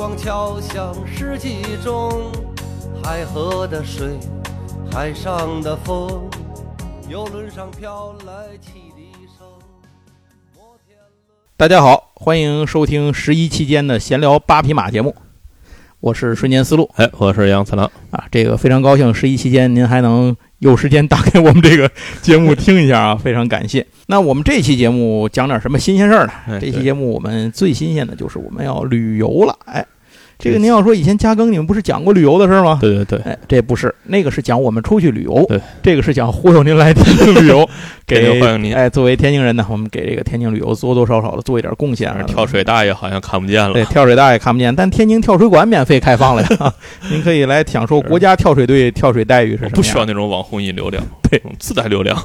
光敲响世纪钟。海河的水，海上的风，游轮上飘来汽笛声。摩天大家好，欢迎收听十一期间的闲聊八匹马节目，我是瞬间思路哎，我是杨次郎。啊。这个非常高兴，十一期间您还能有时间打开我们这个节目听一下啊，非常感谢。那我们这期节目讲点什么新鲜事儿呢？哎这期节目我们最新鲜的就是我们要旅游了。哎，这个您要说以前加更你们不是讲过旅游的事儿吗？对对对，哎，这不是，那个是讲我们出去旅游，对，这个是讲忽悠您来天津旅游，天给欢迎您哎，作为天津人呢，我们给这个天津旅游多多少少的做一点贡献啊。跳水大爷好像看不见了对，。跳水大爷看不见，但天津跳水馆免费开放了呀，您可以来享受国家跳水队跳水待遇是什么不需要那种网红引流量，对，自带流量。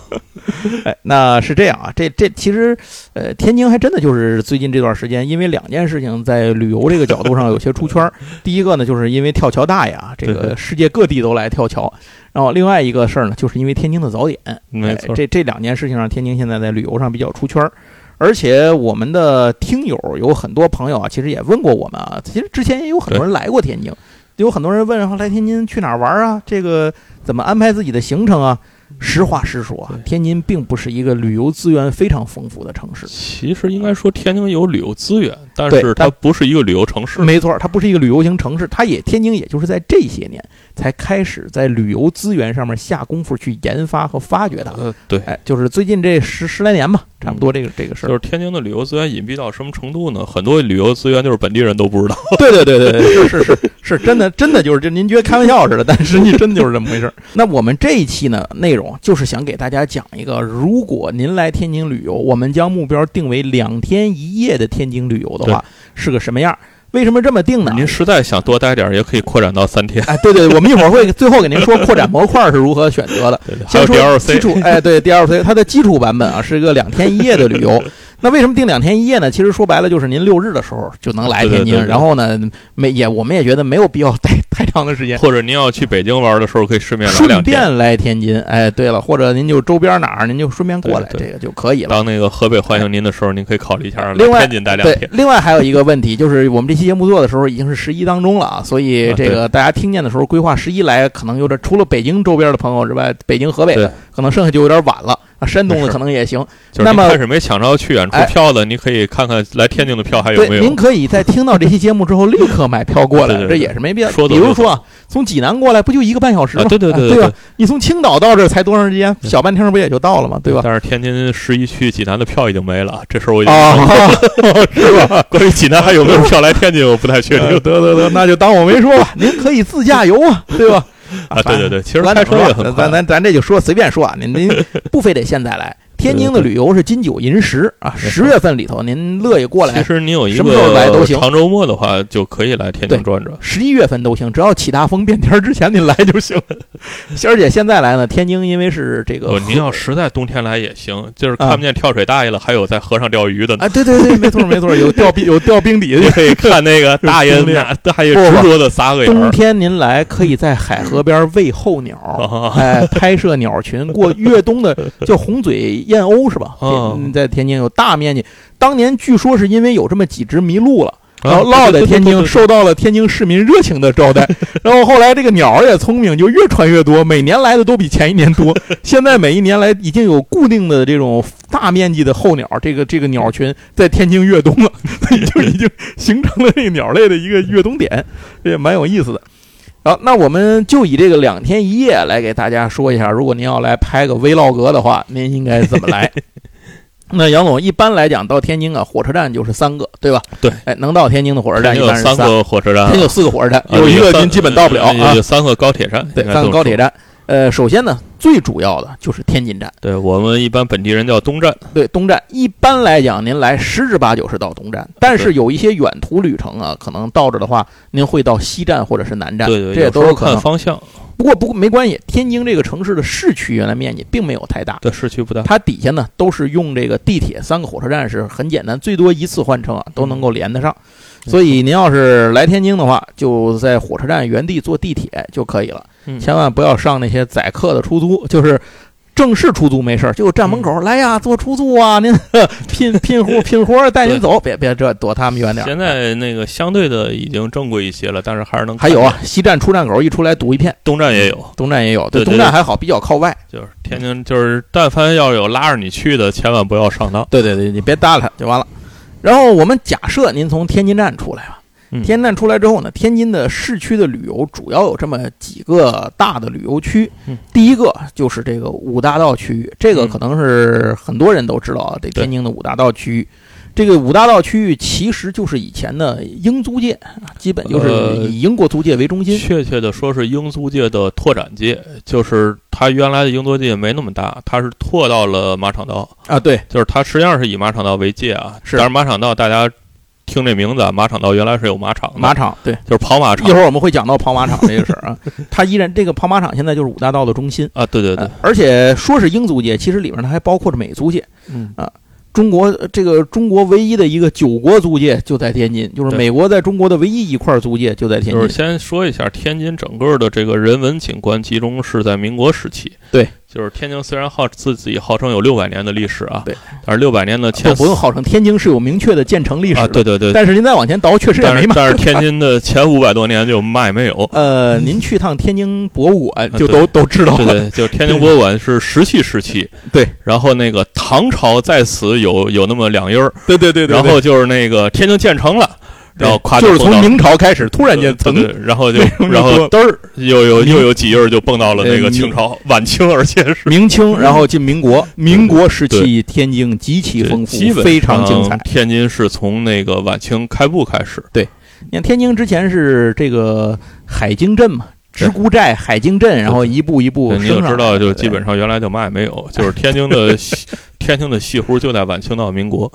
哎，那是这样啊，这这其实，呃，天津还真的就是最近这段时间，因为两件事情在旅游这个角度上有些出圈儿。第一个呢，就是因为跳桥大爷啊，这个世界各地都来跳桥。然后另外一个事儿呢，就是因为天津的早点，哎没错，这这两件事情让天津现在在旅游上比较出圈儿。而且我们的听友有很多朋友啊，其实也问过我们啊，其实之前也有很多人来过天津，有很多人问说来天津去哪儿玩儿啊？这个怎么安排自己的行程啊？实话实说啊，天津并不是一个旅游资源非常丰富的城市。其实应该说天津有旅游资源，但是它不是一个旅游城市。没错，它不是一个旅游型城市，它也天津也就是在这些年才开始在旅游资源上面下功夫去研发和发掘它。呃，对，哎，就是最近这十十来年吧，差不多这个这个事儿。就是天津的旅游资源隐蔽到什么程度呢？很多旅游资源就是本地人都不知道。对对对对对，是是是是真的 真的就是这，您觉得开玩笑似的，但实际真的就是这么回事儿。那我们这一期呢，内容就是想给大家讲一个，如果您来天津旅游，我们将目标定为两天一夜的天津旅游的话，是个什么样儿？为什么这么定呢？您实在想多待点儿，也可以扩展到三天。哎，对对，我们一会儿会最后给您说扩展模块是如何选择的。先说基 DLC。础，哎，对 DLC 它的基础版本啊是一个两天一夜的旅游。那为什么定两天一夜呢？其实说白了就是您六日的时候就能来天津，对对对对然后呢，没也我们也觉得没有必要待太长的时间。或者您要去北京玩的时候，可以顺便来顺两天，便来天津，哎，对了，或者您就周边哪儿，您就顺便过来，对对这个就可以了。当那个河北欢迎您的时候，您可以考虑一下来另外天津待两对天，。另外还有一个问题，就是我们这期节目做的时候已经是十一当中了啊，所以啊这个大家听见的时候，规划十一来可能有点，除了北京周边的朋友之外，北京、河北的可能剩下就有点晚了啊，山东的可能也行。就是那么您开始没抢着去远处哎票的，你可以看看来天津的票还有没，有您。可以在听到这期节目之后立刻买票过来，这也是没必要。说得比如说啊，从济南过来不就一个半小时对对对哎对？你从青岛到这儿才多长时间？小半天不也就到了吗？对吧？但是天津十一去济南的票已经没了，这事儿我已经啊，是吧？关于济南还有没有票来天津，我不太确呃定 得得得，那就当我没说吧。您可以自驾游啊，对吧？啊。对对对，其实咱开车也很咱。咱咱这就说随便说啊，您您不非得现在来。天津的旅游是金九银十啊，十月份里头您乐意过来，其实你有一什么时候来都行个长周末的话，就可以来天津对转转。十一月份都行，只要起大风变天儿之前您来就行。而且现在来呢，天津因为是这个您要实在冬天来也行，就是啊看不见跳水大爷了，还有在河上钓鱼的呢。啊，对对对，没错没错，有钓冰有钓冰底的。你可以看那个大爷有经那大爷执着的撒个眼。冬天您来可以在海河边喂候鸟，啊哎，拍摄鸟群。过越冬的就红嘴燕鸥是吧？嗯在天津有大面积。当年据说是因为有这么几只迷路了。然后啊落在天津，受到了天津市民热情的招待。然后后来这个鸟儿也聪明，就越传越多，每年来的都比前一年多。现在每一年来已经有固定的这种大面积的候鸟，这个这个鸟群在天津越冬了，所 以就已经形成了这个鸟类的一个越冬点，这也蛮有意思的。好，那我们就以这个两天一夜来给大家说一下，如果您要来拍个 vlog 的话，您应该怎么来？那杨总，一般来讲到天津啊，火车站就是三个，对吧？对，哎，能到天津的火车站有三一般是三，个火车站，天津有四个火车站，啊有一个您基本到不了啊有。三个高铁站，对，三个。高铁站。呃，首先呢，最主要的就是天津站。对我们一般本地人叫东站，对，东站一般来讲，您来十之八九是到东站，但是有一些远途旅程啊，可能到这的话，您会到西站或者是南站，对对，这也都有可能。看方向。不过不过没关系，天津这个城市的市区原来面积并没有太大，对，市区不大。它底下呢都是用这个地铁，三个火车站是很简单，最多一次换乘啊都能够连得上。所以您要是来天津的话，就在火车站原地坐地铁就可以了，嗯千万不要上那些宰客的出租，就是正式出租没事儿，就站门口、来呀，坐出租啊，您 拼 拼活拼活带您走，别别这躲他们远点儿。现在那个相对的已经正规一些了，但是还是能还有啊西站出站口一出来堵一片，东站也有，东站也有，对对东站还好，比较靠外。就是天津，就是但凡要有拉着你去的，千万不要上当。对对对，你别搭理他就完了。然后我们假设您从天津站出来吧，嗯天津站出来之后呢，天津的市区的旅游主要有这么几个大的旅游区。嗯第一个就是这个五大道区域，这个嗯可能是很多人都知道啊，这天津的五大道区域。这个五大道区域其实就是以前的英租界啊，基本就是呃以英国租界为中心。确切的说是英租界的拓展界，就是它原来的英租界没那么大，它是拓到了马场道，啊，对，就是它实际上是以马场道为界啊。是但是马场道大家听这名字啊，马场道原来是有马场的，马场对。就是跑马场一会儿我们会讲到跑马场这个事儿啊，它依然这个跑马场现在就是五大道的中心。啊，对对对呃，而且说是英租界，其实里面它还包括着美租界。嗯啊中国呃这个中国唯一的一个九国租界就在天津，就是美国在中国的唯一一块租界就在天津就是。先说一下天津整个的这个人文景观集中是在民国时期。对，就是天津虽然号自己号称有六百年的历史啊，对，但是六百年的前都不用号称天津是有明确的建成历史啊，的，对对对，但是您再往前倒，确实也没嘛。但是天津的前五百多年就嘛也没有。呃，您去趟天津博物馆就啊都都知道了。对对，就是天津博物馆是石器时期，对，然后那个唐朝在此有有那么两音儿，对对对然后就是那个天津建成了，然后夸就是从明朝开始突然间然后就然后嘚儿又有又有几页就蹦到了那呃个清朝晚清，而且是明清，然后进民国，民国时期天津极其丰富，非常精彩。天津是从那个晚清开埠开始，对你看天津之前是这个海津镇嘛，直沽寨、海津镇，然后一步一步你就知道，就基本上原来就嘛也没有，就是天津的 西天津的西湖就在晚清到民国。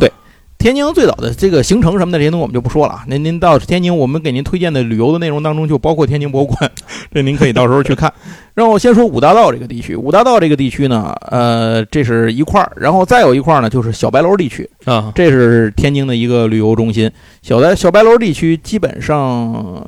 天津最早的这个行程什么的这些东西我们就不说了啊。您您到天津，我们给您推荐的旅游的内容当中就包括天津博物馆，这您可以到时候去看。然后先说五大道这个地区，五大道这个地区呢，呃，这是一块儿，然后再有一块儿呢就是小白楼地区，啊，这是天津的一个旅游中心。小白小白楼地区基本上，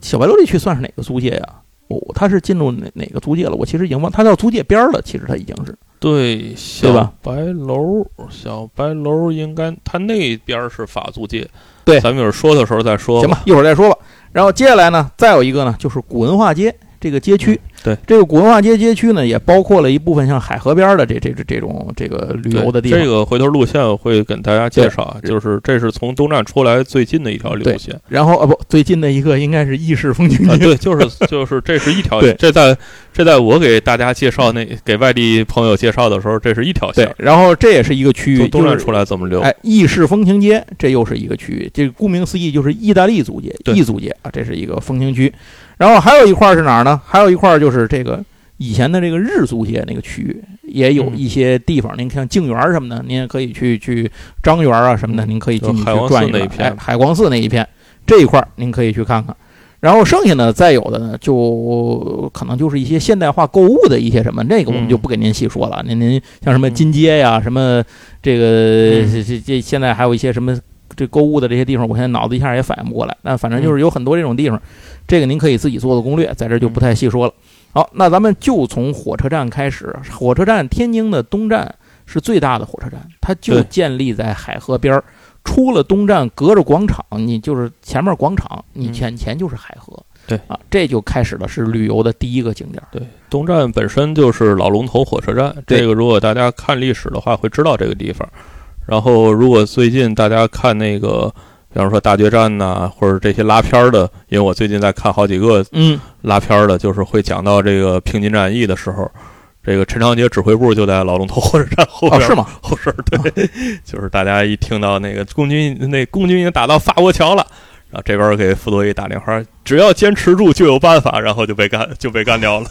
小白楼地区算是哪个租界呀？哦，它是进入哪哪个租界了？我其实已经忘，它到租界边儿了。其实它已经是对，小吧白楼，小白楼应该它那边是法租界，对咱们一会儿说的时候再说。行吧，，一会儿再说吧。然后接下来呢，再有一个呢，就是古文化街这个街区。对，这个古文化街街区呢，也包括了一部分像海河边儿的这这这这种这个旅游的地方。这个回头路线我会跟大家介绍啊，就是这是从东站出来最近的一条路线然后啊不，最近的一个应该是意式风情啊，街。对，就是就是这是一条 线，这在这在我给大家介绍那给外地朋友介绍的时候，这是一条对线，，然后这也是一个区域，从东站出来怎么溜？哎，意式风情街，这又是一个区域。这个顾名思义就是意大利租界、对意租界啊，这是一个风情区。然后还有一块儿是哪儿呢？还有一块儿就是这个以前的这个日租界那个区域，也有嗯一些地方，您像静园什么的，您也可以去去张园啊什么的，您可以进去转一转。哎，海光寺那一片这一块儿您可以去看看。然后剩下呢，再有的呢，就可能就是一些现代化购物的一些什么，那个我们嗯就不给您细说了。您您像什么金街呀，什么这个嗯这这这现在还有一些什么这购物的这些地方，我现在脑子一下也反应不过来。那反正就是有很多这种地方，这个您可以自己做做攻略，在这儿就不太细说了。好，那咱们就从火车站开始。火车站天津的东站是最大的火车站，它就建立在海河边儿。出了东站，隔着广场，你就是前面广场，你嗯前前就是海河。对啊，这就开始了是旅游的第一个景点儿。对，东站本身就是老龙头火车站，这个如果大家看历史的话，会知道这个地方。然后，如果最近大家看那个，比方说大决战呐、或者这些拉片儿的，因为我最近在看好几个嗯，拉片儿的，就是会讲到这个平津战役的时候，这个陈长捷指挥部就在老龙头火车站后边是吗？后身儿，对，就是大家一听到那个共军那共军已经打到法国桥了。然后这边给傅作义打电话，只要坚持住就有办法，然后就被干就被干掉了。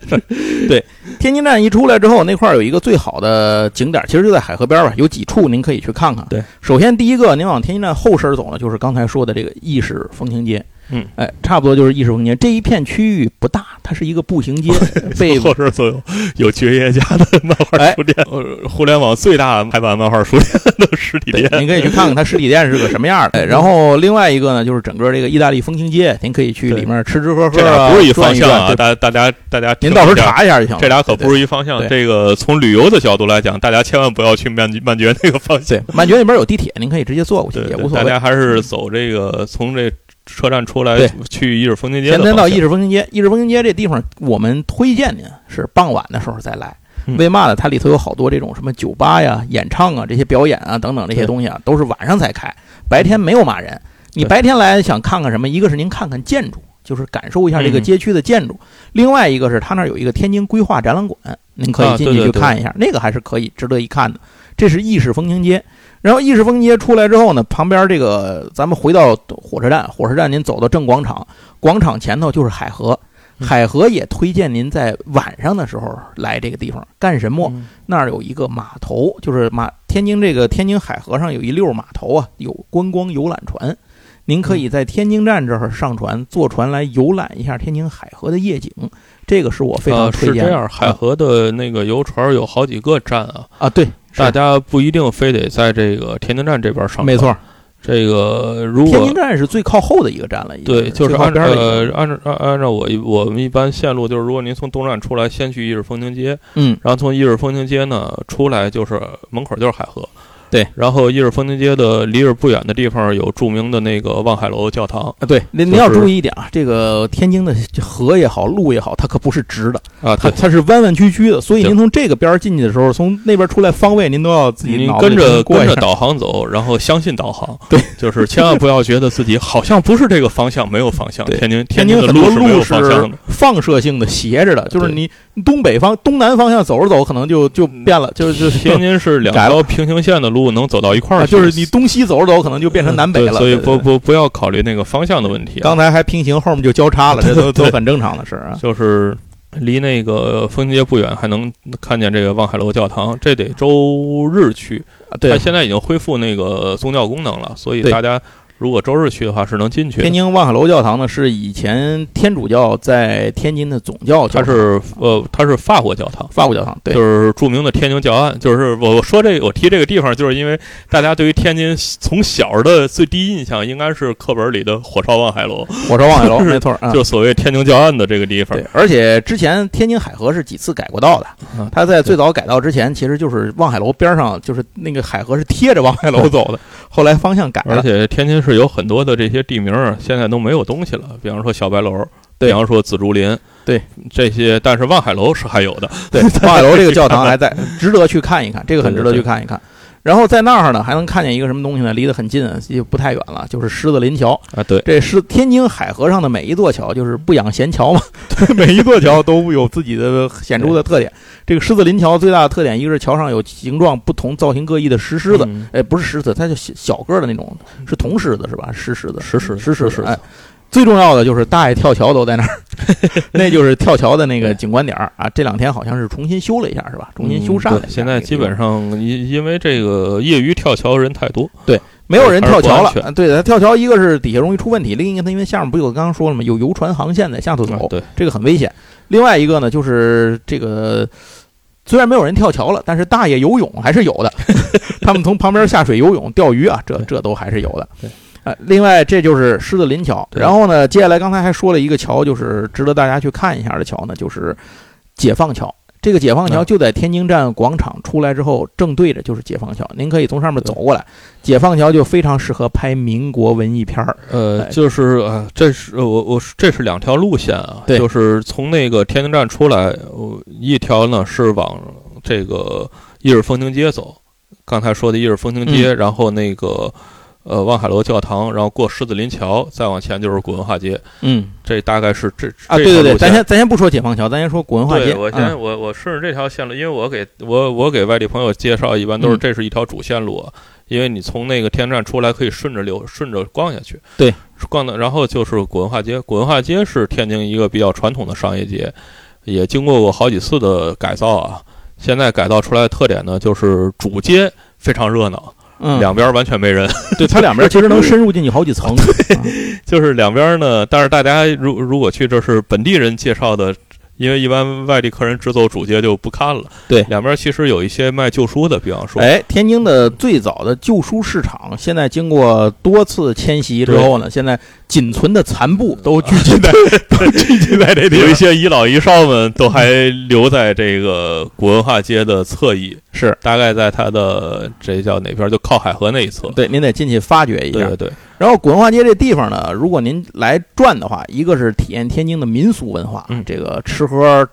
对天津站一出来之后，那块儿有一个最好的景点，其实就在海河边吧，有几处您可以去看看。对，首先第一个，您往天津站后身走呢，就是刚才说的这个意式风情街。嗯，哎，差不多就是艺术空间这一片区域不大，它是一个步行街，被后边所有有爵爷家的漫画哎书店，呃，互联网最大排版漫画书店的实体，店。您可以去看看它实体店是个什么样的。哎然后另外一个呢，就是整个这个意大利风情街，您可以去里面吃吃喝喝这俩啊，不是一方向啊，转大大家大家您到时候查一下就行了。这俩可不是。一方向。这个从旅游的角度来讲，大家千万不要去曼曼觉那个方向。对，曼觉那边有地铁，您可以直接坐过去，也无所谓。大家还是走这个从这车站出来去意式风情街的方向。前天到意式风情街，意式风情街这地方，我们推荐您是傍晚的时候再来。嗯为嘛呢？它里头有好多这种什么酒吧呀、演唱啊、这些表演啊等等这些东西啊，都是晚上才开，白天没有嘛人。你白天来想看看什么？一个是您看看建筑，就是感受一下这个嗯街区的建筑；另外一个是它那儿有一个天津规划展览馆，您可以进去啊对对对去看一下，那个还是可以值得一看的。这是意式风情街。然后意式风情街出来之后呢，旁边这个咱们回到火车站，火车站您走到正广场，广场前头就是海河，嗯。海河也推荐您在晚上的时候来这个地方干什么？嗯。那儿有一个码头，就是马天津这个天津海河上有一溜码头啊，有观光游览船，您可以在天津站这儿上船，坐船来游览一下天津海河的夜景，这个是我非常啊，推荐的。是这样，海河的那个游船有好几个站啊，啊，对，是大家不一定非得在这个天津站这边上。没错，这个如果天津站是最靠后的一个站了，对，就是靠按呃按照按按照我一我们一般线路，就是如果您从东站出来，先去意式风情街，嗯，然后从意式风情街呢出来，就是门口就是海河。对，然后意尔风情街的离这不远的地方有著名的那个望海楼教堂啊，对，您您要注意一点啊，这个天津的河也好，路也好，它可不是直的，啊，它，它是弯弯曲曲的，所以您从这个边儿进去的时候，从那边出来方位，您都要自己跟着。跟着导航走，然后相信导航。对，就是千万不要觉得自己好像 不是这个方向，没有方向。天津天津的很多是没有路方向的。放射性的斜着的，就是你东北方、东南方向走着走，可能就就变了，就就天津是两条平行线的路能走到一块儿啊，去，就是你东西走着走，可能就变成南北了。对所以对对不不不要考虑那个方向的问题啊。刚才还平行，后面就交叉了，这 都都很正常的事儿啊。就是离那个风情街不远，还能看见这个望海楼教堂。这得周日去，啊对它，现在已经恢复那个宗教功能了，所以大家如果周日去的话是能进去天。津望海楼教堂呢，是以前天主教在天津的总教教堂，它是呃，它是法国教堂。法国教堂，对就，是著名的天津教案，就是我我说这个，我提这个地方，就是因为大家对于天津从小的最第一印象应该是课本里的火烧望海楼，火烧望海楼，没错啊。就是所谓天津教案的这个地方对。，而且之前天津海河是几次改过道的。嗯它在最早改道之前，其实就是望海楼边上，就是那个海河是贴着望海楼走的。后来方向改了，而且天津市有很多的这些地名儿，现在都没有东西了，比方说小白楼，对比方说紫竹林，对这些，但是望海楼是还有的。对，望海楼这个教堂还在，值得去看一看，这个很值得去看一看。然后在那儿呢，还能看见一个什么东西呢？离得很近，也不太远了，就是狮子林桥。啊，对，这是天津海河上的每一座桥，就是不养闲桥嘛。对，每一座桥都有自己的显著的特点。这个狮子林桥最大的特点，一个是桥上有形状不同、造型各异的石狮子，嗯哎，不是狮子，它就小小个儿的那种，是铜狮子是吧？石狮子，石狮子石狮子。石狮子哎，最重要的就是大爷跳桥都在那儿，那就是跳桥的那个景观点儿啊。这两天好像是重新修了一下，是吧？重新修缮了。嗯现在基本上上因因为这个业余跳桥人太多，对没有人跳桥了对他，跳桥一个是底下容易出问题，另一个他因为下面不有刚刚说了吗？有游船航线在下头走啊，对，这个很危险。另外一个呢，就是这个虽然没有人跳桥了，但是大爷游泳还是有的。他们从旁边下水游泳、钓鱼啊，这这都还是有的对。呃，另外这就是狮子林桥。然后呢，接下来刚才还说了一个桥，就是值得大家去看一下的桥呢，就是解放桥。这个解放桥啊就在天津站广场出来之后，正对着就是解放桥，您可以从上面走过来。解放桥就非常适合拍民国文艺片儿。呃，哎就是呃，这是我我这是两条路线啊，对就是从那个天津站出来，呃一条呢是往这个意式风情街走，刚才说的意式风情街，然后那个呃望海楼教堂，然后过狮子林桥，再往前就是古文化街，嗯这大概是这啊，对对对，咱先咱先不说解放桥，咱先说古文化街。对，我先、嗯我我顺着这条线路，因为我给我我给外地朋友介绍，一般都是嗯这是一条主线路啊，因为你从那个天站出来可以顺着流顺着逛下去，对，逛的然后就是古文化街，古文化街是天津一个比较传统的商业街，也经过过好几次的改造啊。现在改造出来的特点呢，就是主街非常热闹，嗯，两边完全没人，对，它两边其实能深入进去好几层。就是两边呢，但是大家如如果去这是本地人介绍的。因为一般外地客人只走主街就不看了。对，两边其实有一些卖旧书的，比方说，哎，天津的最早的旧书市场，现在经过多次迁徙之后呢，现在仅存的残部都聚集在 都聚集在这里。有一些遗老遗少们都还留在这个古文化街的侧翼，是大概在它的这叫哪边？就靠海河那一侧。对，您得进去发掘一下。对对。然后古文化街这地方呢，如果您来转的话，一个是体验天津的民俗文化，这个吃喝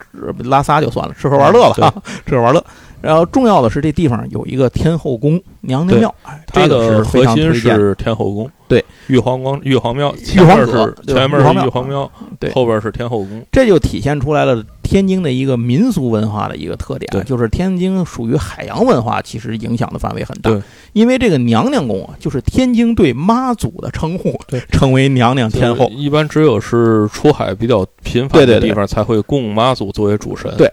拉撒就算了，吃喝玩乐了，吃喝玩乐。然后重要的是这地方有一个天后宫娘娘庙，这个是核心是天后宫。对，玉皇宫、玉皇庙，玉皇是，前面是玉皇庙，对，后边是天后宫。这就体现出来了天津的一个民俗文化的一个特点，就是天津属于海洋文化，其实影响的范围很大。因为这个娘娘宫啊，就是天津对妈祖的称呼，对，称为娘娘天后。一般只有是出海比较频繁的地方才会供妈祖作为主神。对。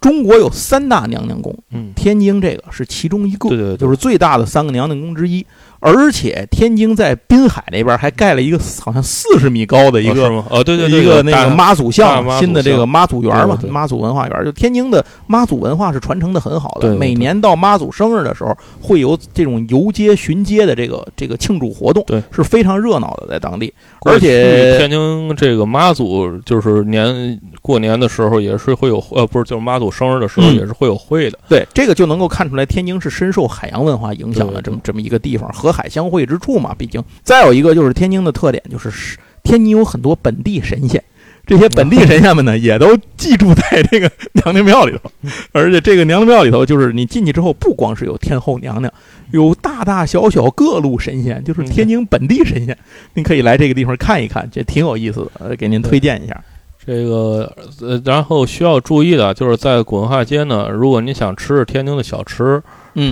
中国有三大娘娘宫，嗯，天津这个是其中一个，对对，就是最大的三个娘娘宫之一。而且天津在滨海那边还盖了一个好像四十米高的一个，哦对对对，一个那个妈祖像，新的这个妈祖园嘛，妈祖文化园。就天津的妈祖文化是传承的很好的，每年到妈祖生日的时候，会有这种游街巡街的这个这个庆祝活动，对，是非常热闹的在当地。而且天津这个妈祖就是年过年的时候也是会有，呃，不是就是妈祖生日的时候也是会有会的。对，这个就能够看出来天津是深受海洋文化影响的这么这么一个地方和。海相会之处嘛，毕竟再有一个就是天津的特点，就是天津有很多本地神仙，这些本地神仙们呢，也都寄住在这个娘娘庙里头。而且这个娘娘庙里头，就是你进去之后，不光是有天后娘娘，有大大小小各路神仙，就是天津本地神仙。您可以来这个地方看一看，这挺有意思的，给您推荐一下。这个呃，然后需要注意的就是在古文化街呢，如果你想吃天津的小吃。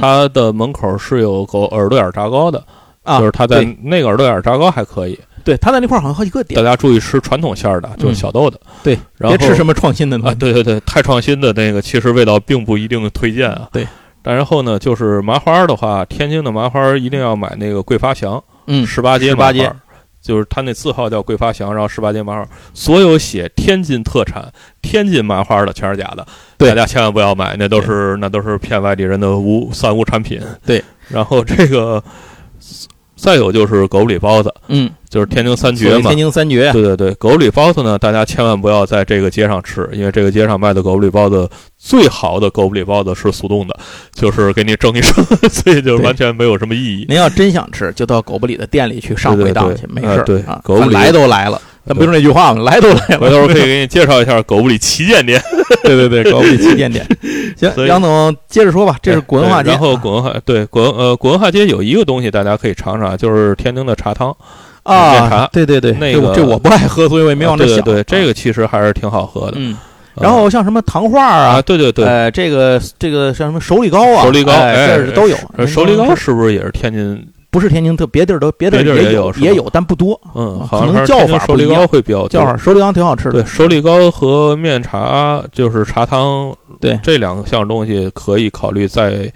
它的门口是有个耳朵眼炸糕的，啊，就是它在那个耳朵眼炸糕还可以。对，它在那块儿好像好几个点。大家注意吃传统馅儿的，就是小豆的。对，然别吃什么创新的啊！对对对，太创新的那个其实味道并不一定推荐啊。对，但然后呢，就是麻花的话，天津的麻花一定要买那个桂发祥，嗯，十八街十八街。就是他那字号叫桂发祥，然后十八街麻花，所有写天津特产、天津麻花的全是假的，大家千万不要买，那都是那都是骗外地人的无三无产品。对，然后这个。再有就是狗不理包子，嗯，就是天津三绝嘛。天津三绝，对对对，狗不理包子呢，大家千万不要在这个街上吃，因为这个街上卖的狗不理包子，最好的狗不理包子是速冻的，就是给你蒸一蒸，所以就完全没有什么意义。您要真想吃，就到狗不理的店里去上回当去，没事。对，狗不理来都来了。咱不是那句话吗？来都来了，回头可以给你介绍一下狗不理旗舰店。对对对，狗不理旗舰店。行，杨总接着说吧。这是古文化街。然后古文化对古呃古文化街有一个东西大家可以尝尝，就是天津的茶汤啊，茶。对对对，那个这我不爱喝，所以我也没往那想。对，这个其实还是挺好喝的。嗯。然后像什么糖画啊，对对对，呃，这个这个像什么手里糕啊，手里糕，这是都有。手里糕是不是也是天津？不是天津特别地儿都别的也有也有，但不多。嗯，可能叫法手里糕会比较叫法。手里糕挺好吃的。对，手里糕和面茶就是茶汤，对这两项东西可以考虑在，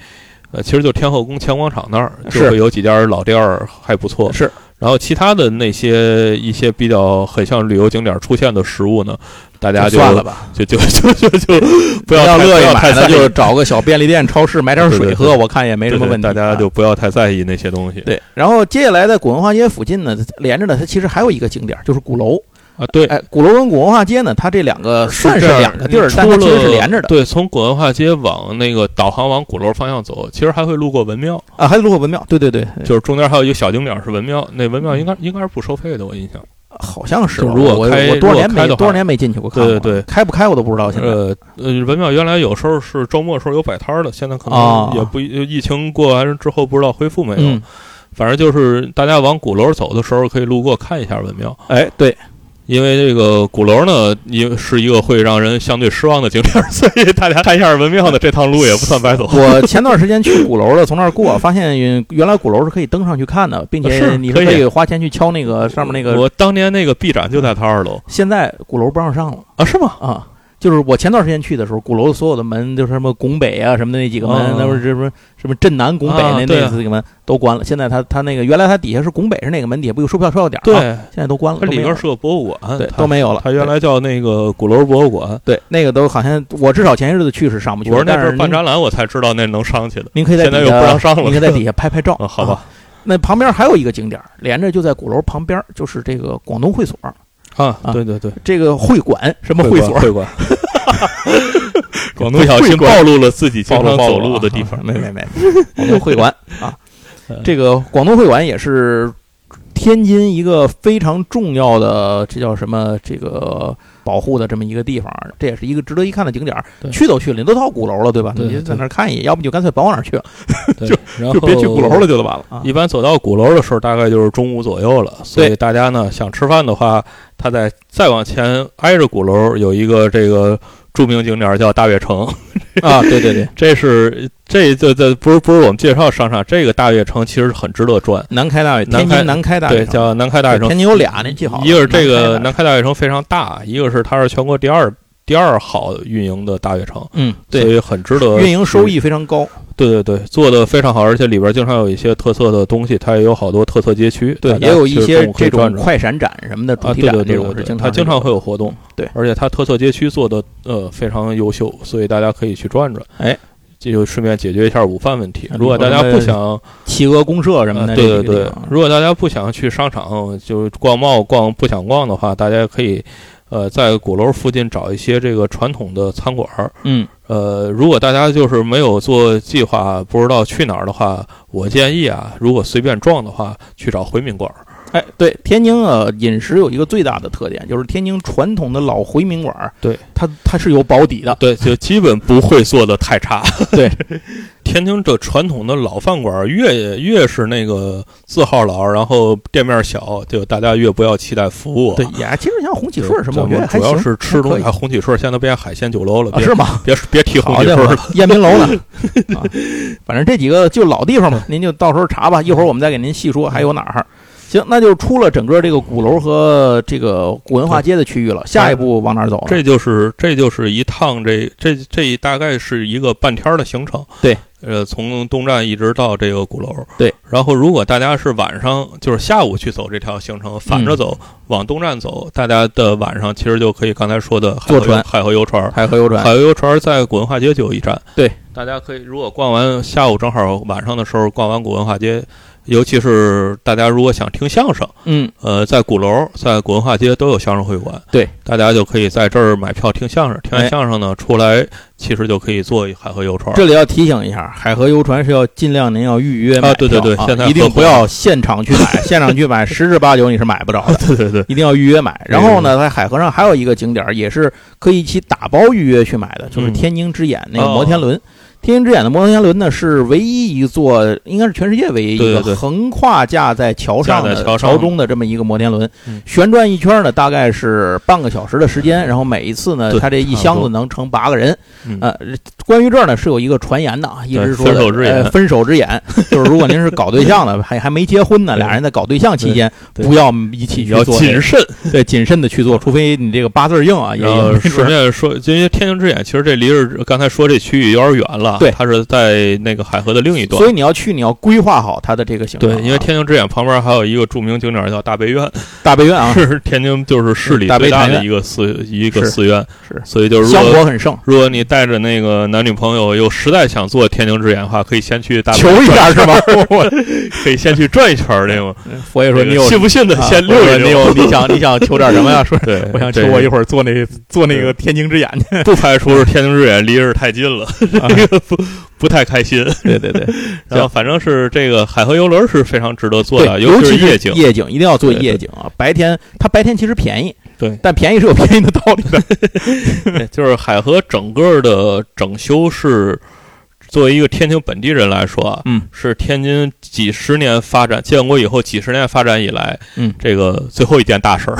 呃，其实就天后宫前广场那儿就会有几家老店儿还不错。是。然后其他的那些一些比较很像旅游景点出现的食物呢，大家就算了吧，就就就就就 不要乐意买了，就找个小便利店、超市买点水喝，我看也没什么问题。大家就不要太在意那些东西。对，然后接下来在古文化街附近呢，连着呢，它其实还有一个景点，就是鼓楼。啊，对，哎，鼓楼跟古文化街呢，它这两个算是两个地儿，但它其实是连着的。对，从古文化街往那个导航往鼓楼方向走，其实还会路过文庙啊，还路过文庙。对对对，就是中间还有一个小景点是文庙，那文庙应该应该是不收费的，我印象好像是。如果开，我多少年没多少年没进去过，对对对，开不开我都不知道。现在呃呃，文庙原来有时候是周末时候有摆摊的，现在可能也不疫情过完之后不知道恢复没有。反正就是大家往鼓楼走的时候可以路过看一下文庙。哎，对。因为这个鼓楼呢，也是一个会让人相对失望的景点，所以大家看一下文庙的这趟路也不算白走。我 前段时间去鼓楼了，从那儿过，发现原来鼓楼是可以登上去看的，并且你可以花钱去敲那个上面那个。我当年那个 B 展就在它二楼，现在鼓楼不让上了啊？是吗？啊。就是我前段时间去的时候，鼓楼所有的门就是什么拱北啊什么的那几个门，哦那不是什么什么镇南拱北那那几个门都关了。现在它它那个原来它底下是拱北是那个门底下不有售票售票点儿对吗？，现在都关了，它里边是个博物馆，对都没有了。它原来叫那个鼓楼博物馆。对那个都好像我至少前些日子去是上不去，我是那是办展览，我才知道那能上去的。您可以在现在又不让上了您可以在底下拍拍照啊，好吧啊。那旁边还有一个景点，连着就在鼓楼旁边，就是这个广东会所，啊啊，对对对，这个会馆什么会所？会馆，广东不小心暴露了自己经常走路的地方。没没没，广东会馆啊嗯，这个广东会馆也是天津一个非常重要的，这叫什么？这个保护的这么一个地方，这也是一个值得一看的景点儿。去都去了，你都到鼓楼了，对吧？你就在那儿看一眼，要不你就干脆甭往那儿去了，就然就别去鼓楼了，就完了啊。一般走到鼓楼的时候，大概就是中午左右了。所以大家呢想吃饭的话，他在再往前挨着鼓楼有一个这个著名景点叫大悦城，啊，对对对，这是这这这不是不是我们介绍商场，这个大悦城其实很值得转。南开大悦，南开天津南开大对，悦城，叫南开大悦城。天津有俩，您记好了。一个是这个南南开大悦城非常大，一个是它是全国第二第二好运营的大悦城，嗯，所对，以很值得运营收。益非常高。对对对，做的非常好，而且里边经常有一些特色的东西，它也有好多特色街区，对，也有一些这种快闪展什么的主啊，题展，对对对这种它经常会有活动，对。而且它特色街区做的呃非常优秀，所以大家可以去转转，哎，这就顺便解决一下午饭问题啊。如果大家不想，企鹅公社什么的，呃对对对。如果大家不想去商场就逛贸逛不想逛的话，大家可以呃在鼓楼附近找一些这个传统的餐馆儿。嗯，呃，如果大家就是没有做计划，不知道去哪儿的话，我建议啊，如果随便撞的话，去找回民馆儿。哎，对，天津啊，饮食有一个最大的特点，就是天津传统的老回民馆儿，对，它它是有保底的，对，就基本不会做的太差。对，天津这传统的老饭馆儿越越是那个字号老，然后店面小，就大家越不要期待服务啊。对，也其实像红喜对，顺什么，我觉得主要是吃东西。红喜顺现在变海鲜酒楼了，是吗？别别提红喜顺了。燕宾楼呢？啊，反正这几个就老地方嘛，您就到时候查吧。一会儿我们再给您细说还有哪儿。行，那就出了整个这个鼓楼和这个古文化街的区域了。下一步往哪儿走呢？这就是这就是一趟这这这大概是一个半天儿的行程。对，呃，从东站一直到这个鼓楼。对，然后如果大家是晚上就是下午去走这条行程，反着走、往东站走，大家的晚上其实就可以刚才说的海河坐船海河游船。海河游船海河游船在古文化街就有一站。对，大家可以如果逛完下午正好晚上的时候逛完古文化街。尤其是大家如果想听相声，嗯，呃，在鼓楼、在古文化街都有相声会馆，对，大家就可以在这儿买票听相声。听完哎相声呢，出来其实就可以坐海河游船。这里要提醒一下，海河游船是要尽量您要预约买啊对对对现在一定不要现场去买，现场去买十之八九你是买不着的，对对对，一定要预约买。然后呢，在海河上还有一个景点儿也是可以一起打包预约去买的，就是嗯天津之眼那个哦摩天轮。天津之眼的摩天轮呢，是唯一一座，应该是全世界唯一一个横跨架在桥上的桥桥中的这么一个摩天轮嗯。旋转一圈呢，大概是半个小时的时间，然后每一次呢，它这一箱子能盛八个人。嗯呃，关于这儿呢是有一个传言的啊，一直说分手之眼呃分手之眼，就是如果您是搞对象的，还还没结婚呢，俩人在搞对象期间，不要一起去做，谨慎。对谨慎的去做，除非你这个八字硬啊，也顺。便说，因为天津之眼其实这离着刚才说这区域有点远了，对它是在那个海河的另一端所。以你要去，你要规划好它的这个行程对啊。，因为天津之眼旁边还有一个著名景点叫大悲院，大悲院啊，是天津就是市里最大的一个寺一个寺院，是所以就是如香火很盛，如果你带着那个男女朋友又实在想做天津之眼的话，可以先去大悲求一下是吧？我 可以先去转一圈儿，对吗？佛爷说你有信不信的啊先溜一溜。你有你想你想求点什么呀？说对，我想求我一会儿做那做那个天津之眼去。不排除是天津之眼离着太近了，啊这个不 不太开心。对对对，然后反正是这个海河游轮是非常值得做，的，尤其其是夜景。夜景一定要做夜景啊！白天它白天其实便宜，对，但便宜是有便宜的道理的。对就是海河整个的整修是作为一个天津本地人来说啊，嗯是天津几十年发展建国以后几十年发展以来，嗯，这个最后一件大事儿。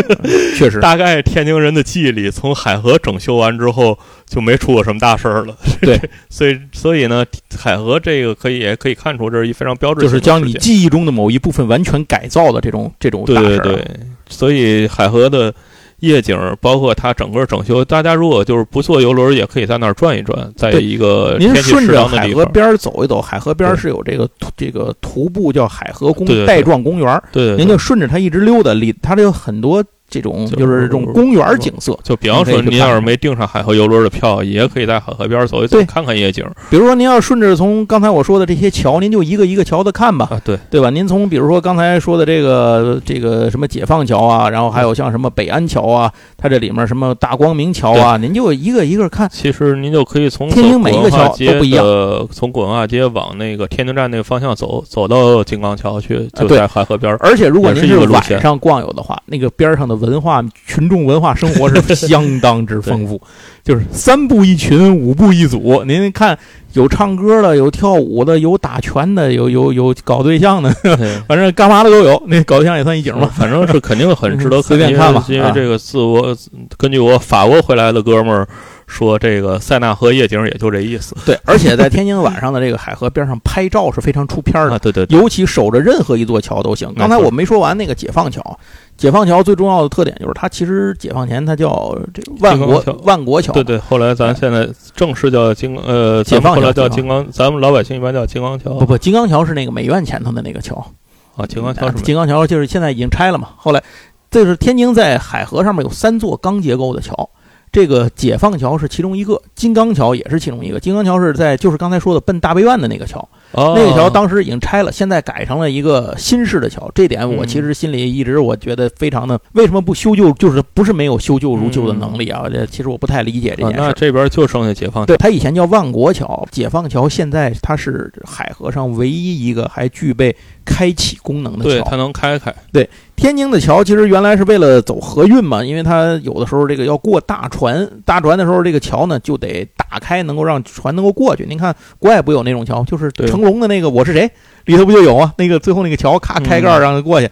确实，大概天津人的记忆里，从海河整修完之后就没出过什么大事儿了。对，所以所以呢，海河这个可以也可以看出，这是一非常标志性的就是将你记忆中的某一部分完全改造的这种这种大事儿对。对对，所以海河的夜景，包括它整个整修，大家如果就是不坐游轮，也可以在那儿转一转，在一个您天气适顺着海。河边走一走，海河边是有这个这个徒步叫海河公带状公园对您就顺着它一直溜达，里它这有很多这种就就是这种公园景色。就比方说，您要是没订上海河游轮的票，也可以在海河边走一走，看看夜景比如说您要顺着从刚才我说的这些桥，您就一个一个桥的看吧，啊。对，对吧？您从比如说刚才说的这个这个什么解放桥啊，然后还有像什么北安桥啊，它这里面什么大光明桥啊，您就一个一个看。其实您就可以从天津每一个桥都不一样，从古文化街往那个天津站那个方向走，走到金刚桥去，就在海河边儿。而且如果您是晚上逛游的话，那个边上的文化群众文化生活是 相当之丰富，就是三步一群，五步一组。您看，有唱歌的，有跳舞的，有打拳的，有有有搞对象的，反正干嘛的都有。那搞对象也算一景吧。反正是肯定很 值得随看，便看吧啊因为这个自我根据我法国回来的哥们儿说，这个塞纳河夜景也就这意思对，而且在天津晚上的这个海河边上拍照是非常出片的 啊。。对对对，尤其守着任何一座桥都行。刚才我没说完那个解放桥，解放桥最重要的特点就是它其实解放前它叫这个万国桥万国桥，对对。后来咱现在正式叫金，呃，解放桥叫金刚，咱们老百姓一般叫金刚桥不不，金刚桥是那个美院前头的那个桥，啊，金刚桥是金刚桥就是现在已经拆了嘛。后来，这是天津在海河上面有三座钢结构的桥，这个解放桥是其中一个，金刚桥也是其中一个。金刚桥是在就是刚才说的奔大悲院的那个桥，哦那个桥当时已经拆了，现在改成了一个新式的桥。这点我嗯其实心里一直我觉得非常的，为什么不修旧？就是不是没有修旧如旧的能力啊？这其实我不太理解这啊件事儿。那这边就剩下解放桥对，它以前叫万国桥，解放桥现在它是海河上唯一一个还具备开启功能的桥对，桥。它能开开。天津的桥其实原来是为了走河运嘛，因为它有的时候这个要过大船，大船的时候这个桥呢就得打开，能够让船能够过去。您看国外不有那种桥，就是成龙的那个《我是谁》里头不就有啊？那个最后那个桥咔开盖儿嗯让它过去。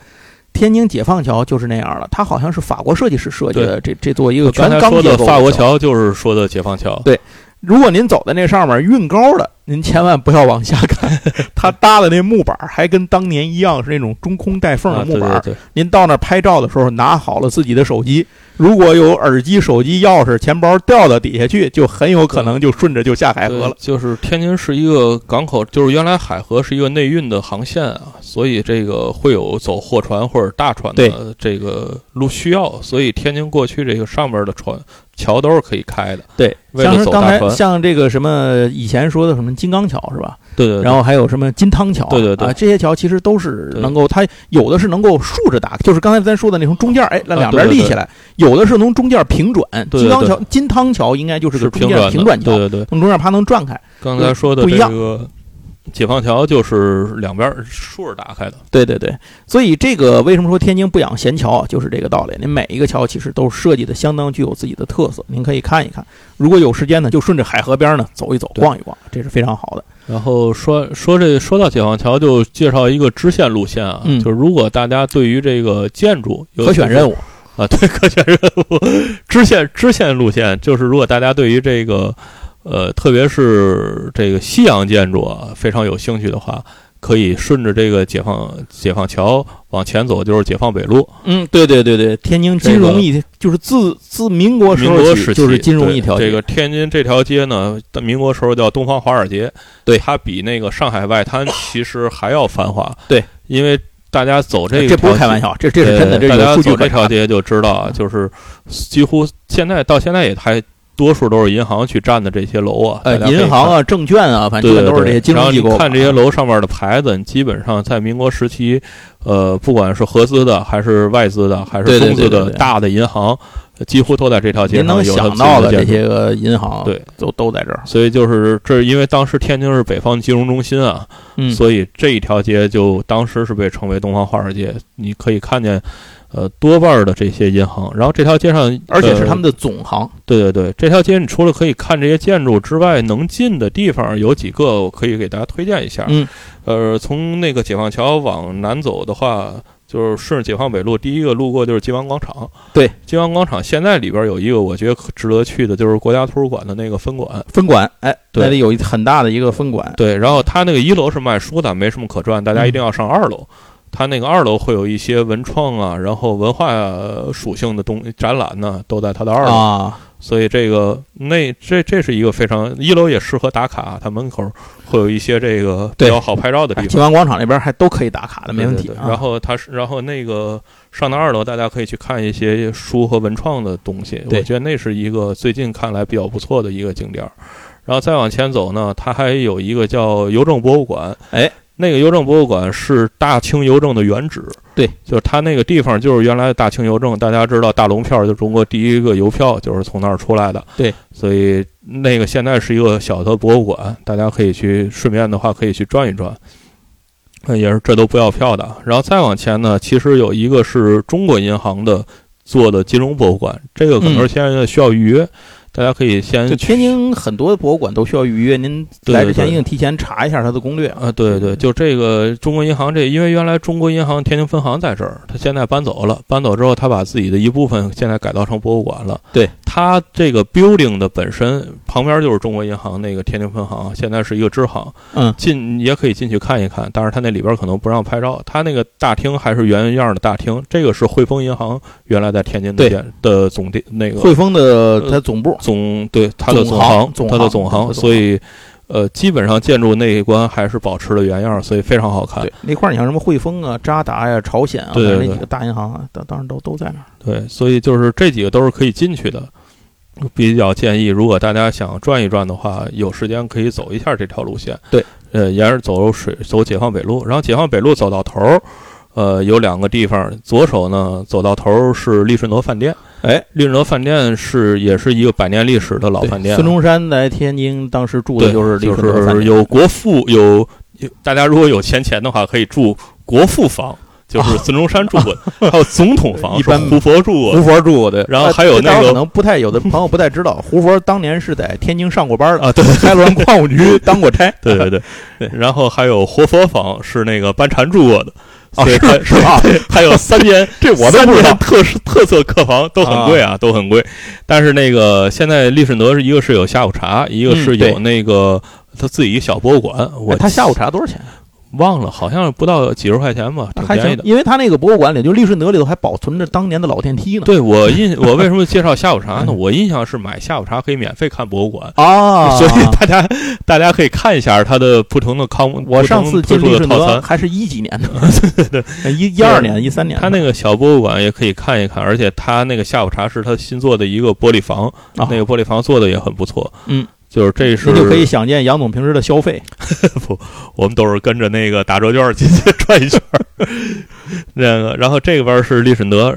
天津解放桥就是那样了，它好像是法国设计师设计的，这这座一个全钢结构的法国桥。桥就是说的解放桥。对如果您走在那上面运高的，您千万不要往下看，他搭的那木板儿还跟当年一样是那种中空带缝的啊，木板儿。对对对，您到那儿拍照的时候，拿好了自己的手机，如果有耳机、手机、钥匙、钱包掉到底下去，就很有可能就顺着就下海河了。就是天津是一个港口，就是原来海河是一个内运的航线啊，所以这个会有走货船或者大船的这个路需要，所以天津过去这个上面的船桥都是可以开的。对，像是刚才像这个什么以前说的什么金刚桥是吧？对对对，然后还有什么金汤桥，对对对啊，这些桥其实都是能够，它有的是能够竖着打，就是刚才咱说的那从中间哎，让啊两边立起来；有的是从中间平转。对对金刚桥、金汤桥应该就是个中间是平转桥，对对对，从中间啪能转开。刚才说的这不一样个解放桥就是两边竖着打开的。对对对，所以这个为什么说天津不养闲桥啊，就是这个道理。您每一个桥其实都设计的相当具有自己的特色，您可以看一看。如果有时间呢，就顺着海河边呢走一走、逛一逛，这是非常好的。然后说说这说到解放桥，就介绍一个支线路线啊，嗯就是如果大家对于这个建筑有可选任务，啊，对可选任务支线支线路线，就是如果大家对于这个呃，特别是这个西洋建筑啊非常有兴趣的话，可以顺着这个解放解放桥往前走，就是解放北路。嗯，对对对对，天津金融一就是自自民国时候起就是金融一条街。这个天津这条街呢，在民国时候叫东方华尔街，对它比那个上海外滩其实还要繁华。对，因为大家走这个这不是开玩笑，这这是真的，这对大家走这。条街就知道啊，就是几乎现在到现在也还多数都是银行去占的这些楼啊，呃。银行啊、证券啊，反正都是这些金然后你融机构。看这些楼上面的牌子，你基本上在民国时期，呃，不管是合资的，还是外资的，还是中资的大的银行，几乎都在这条街您能想到的这些个银行，对，都都在这儿。所以就是这，因为当时天津是北方金融中心啊，嗯，所以这一条街就当时是被称为东方华尔街。你可以看见，呃，多半儿的这些银行。然后这条街上，而且是他们的总行。对对对，这条街你除了可以看这些建筑之外，能进的地方有几个，我可以给大家推荐一下。嗯，呃，从那个解放桥往南走的话，就是顺着解放北路，第一个路过就是金湾广场。对，金湾广场现在里边有一个我觉得可值得去的，就是国家图书馆的那个分馆。分馆，哎，对那里有一很大的一个分馆。对，然后它那个一楼是卖书的，没什么可转，大家一定要上二楼。它那个二楼会有一些文创啊，然后文化属性的东展览呢，都在它的二楼。啊，所以这个那这这是一个非常一楼也适合打卡，它门口会有一些这个比较好拍照的地方。金湾广场那边还都可以打卡的，没问题对对对啊。然后它是，然后那个上到二楼，大家可以去看一些书和文创的东西。我觉得那是一个最近看来比较不错的一个景点儿。然后再往前走呢，它还有一个叫邮政博物馆。哎，那个邮政博物馆是大清邮政的原址。对，就是它那个地方就是原来的大清邮政。大家知道大龙票就是中国第一个邮票，就是从那儿出来的。对，所以那个现在是一个小的博物馆，大家可以去顺便的话可以去转一转。呃，也是这都不要票的。然后再往前呢，其实有一个是中国银行的做的金融博物馆，这个可能是现在需要预约，大家可以先就天津很多博物馆都需要预约，您来之前一定提前查一下它的攻略。啊，对对，就这个中国银行这，因为原来中国银行天津分行在这儿，它现在搬走了，搬走之后，它把自己的一部分现在改造成博物馆了。对，它这个 building 的本身旁边就是中国银行那个天津分行，现在是一个支行，嗯，进也可以进去看一看，但是它那里边可能不让拍照，它那个大厅还是原样的大厅，这个是汇丰银行原来在天津的店的总店那个汇丰的它总部，总对它的总总行，它的总行所以呃，基本上建筑内一关还是保持了原样，所以非常好看对。那块儿，你像什么汇丰啊、渣打呀、朝鲜啊，那几个大银行啊，当当然都都在那儿。对，所以就是这几个都是可以进去的。比较建议，如果大家想转一转的话，有时间可以走一下这条路线。对，呃，沿着走水走解放北路，然后解放北路走到头儿，呃，有两个地方，左手呢走到头儿是利顺德饭店。哎，利润德饭店是也是一个百年历史的老饭店。孙中山来天津当时住的，就是利就是有国富有，大家如果有闲钱的话，可以住国富房，就是孙中山住过的，还有总统房，一般胡佛住过的胡佛住过的，然后呃还有那个可能不太有的朋友不太知道，胡佛当年是在天津上过班的，啊，对开滦矿务局当过差。对对对 对，然后还有活佛房是那个班禅住过的，啊是所以它是吧？还有三间 这我都三不知道间特特色客房都很贵啊，都很贵。但是那个现在利顺德是一个是有下午茶，一个是有那个他自己一小博物馆，我哎他下午茶多少钱？忘了，好像不到几十块钱吧，挺便宜的，。因为他那个博物馆里，就利顺德里头还保存着当年的老电梯呢。对我印，我为什么介绍下午茶呢？我印象是买下午茶可以免费看博物馆，啊，所以大家大家可以看一下它的不同的康。我上次进利顺德还是一几年的，对对一一二年、一三年的。它那个小博物馆也可以看一看，而且他那个下午茶是他新做的一个玻璃房，啊那个玻璃房做的也很不错。嗯，就是这是您就可以想见杨总平时的消费。不我们都是跟着那个打折券进去 转一圈儿。那个，然后这边是利顺德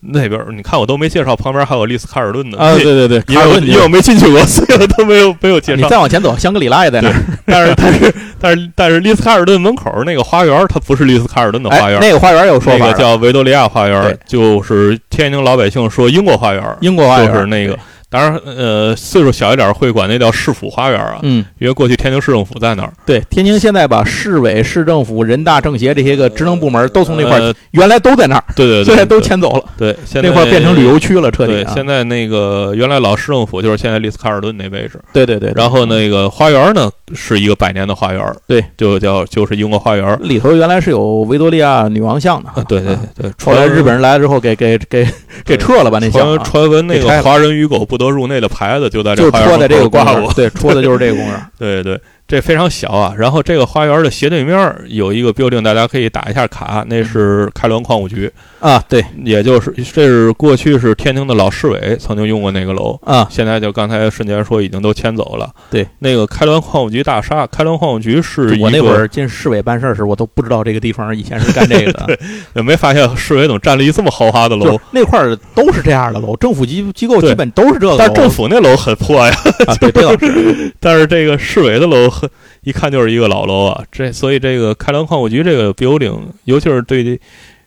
那边，你看我都没介绍，旁边还有丽斯卡尔顿呢。啊，对对对，卡尔顿因为我没进去过，所以我都没有没有介绍你绍。再往前走，香格里拉也在那儿。但是但是但是但是丽斯卡尔顿门口那个花园，它不是丽斯卡尔顿的花哎，园，那个花园有说那个法，叫维多利亚花对园，就是天津老百姓说英国花园。英国花园，就是那个对，当然，呃，岁数小一点会管那叫市府花园啊，嗯，因为过去天津市政府在那儿。对，天津现在把市委、市政府、人大政协这些个职能部门都从那块儿，呃原来都在那儿，对对对，现在都迁走了，对，现在那块儿变成旅游区了，彻底。现在那个原来老市政府就是现在丽思卡尔顿那位置，对对对，然后那个花园呢是一个百年的花园，对，就叫就是英国花园。里头原来是有维多利亚女王像的，啊，对对啊对，后来日本人来了之后给给给给撤了吧那像传啊，传闻那个华人与狗不得入内的牌子就在这花园戳在这个挂过，，公园对，戳的就是这个公园。对对，这非常小啊。然后这个花园的斜对面有一个 building，大家可以打一下卡，那是开滦矿务局，啊，对也就是这是过去是天津的老市委曾经用过那个楼。啊，现在就刚才瞬间说已经都迁走了。对，那个开滦矿务局大厦，开滦矿务局是我那会儿进市委办事儿时，我都不知道这个地方以前是干这个的，也没发现市委怎么占了一这么豪华的楼。那块儿都是这样的楼，政府机机构基本都是这个楼。但政府那楼很破呀，啊，对，这倒是。但是这个市委的楼很 一看就是一个老楼啊。这所以这个开滦矿务局这个 building，尤其是对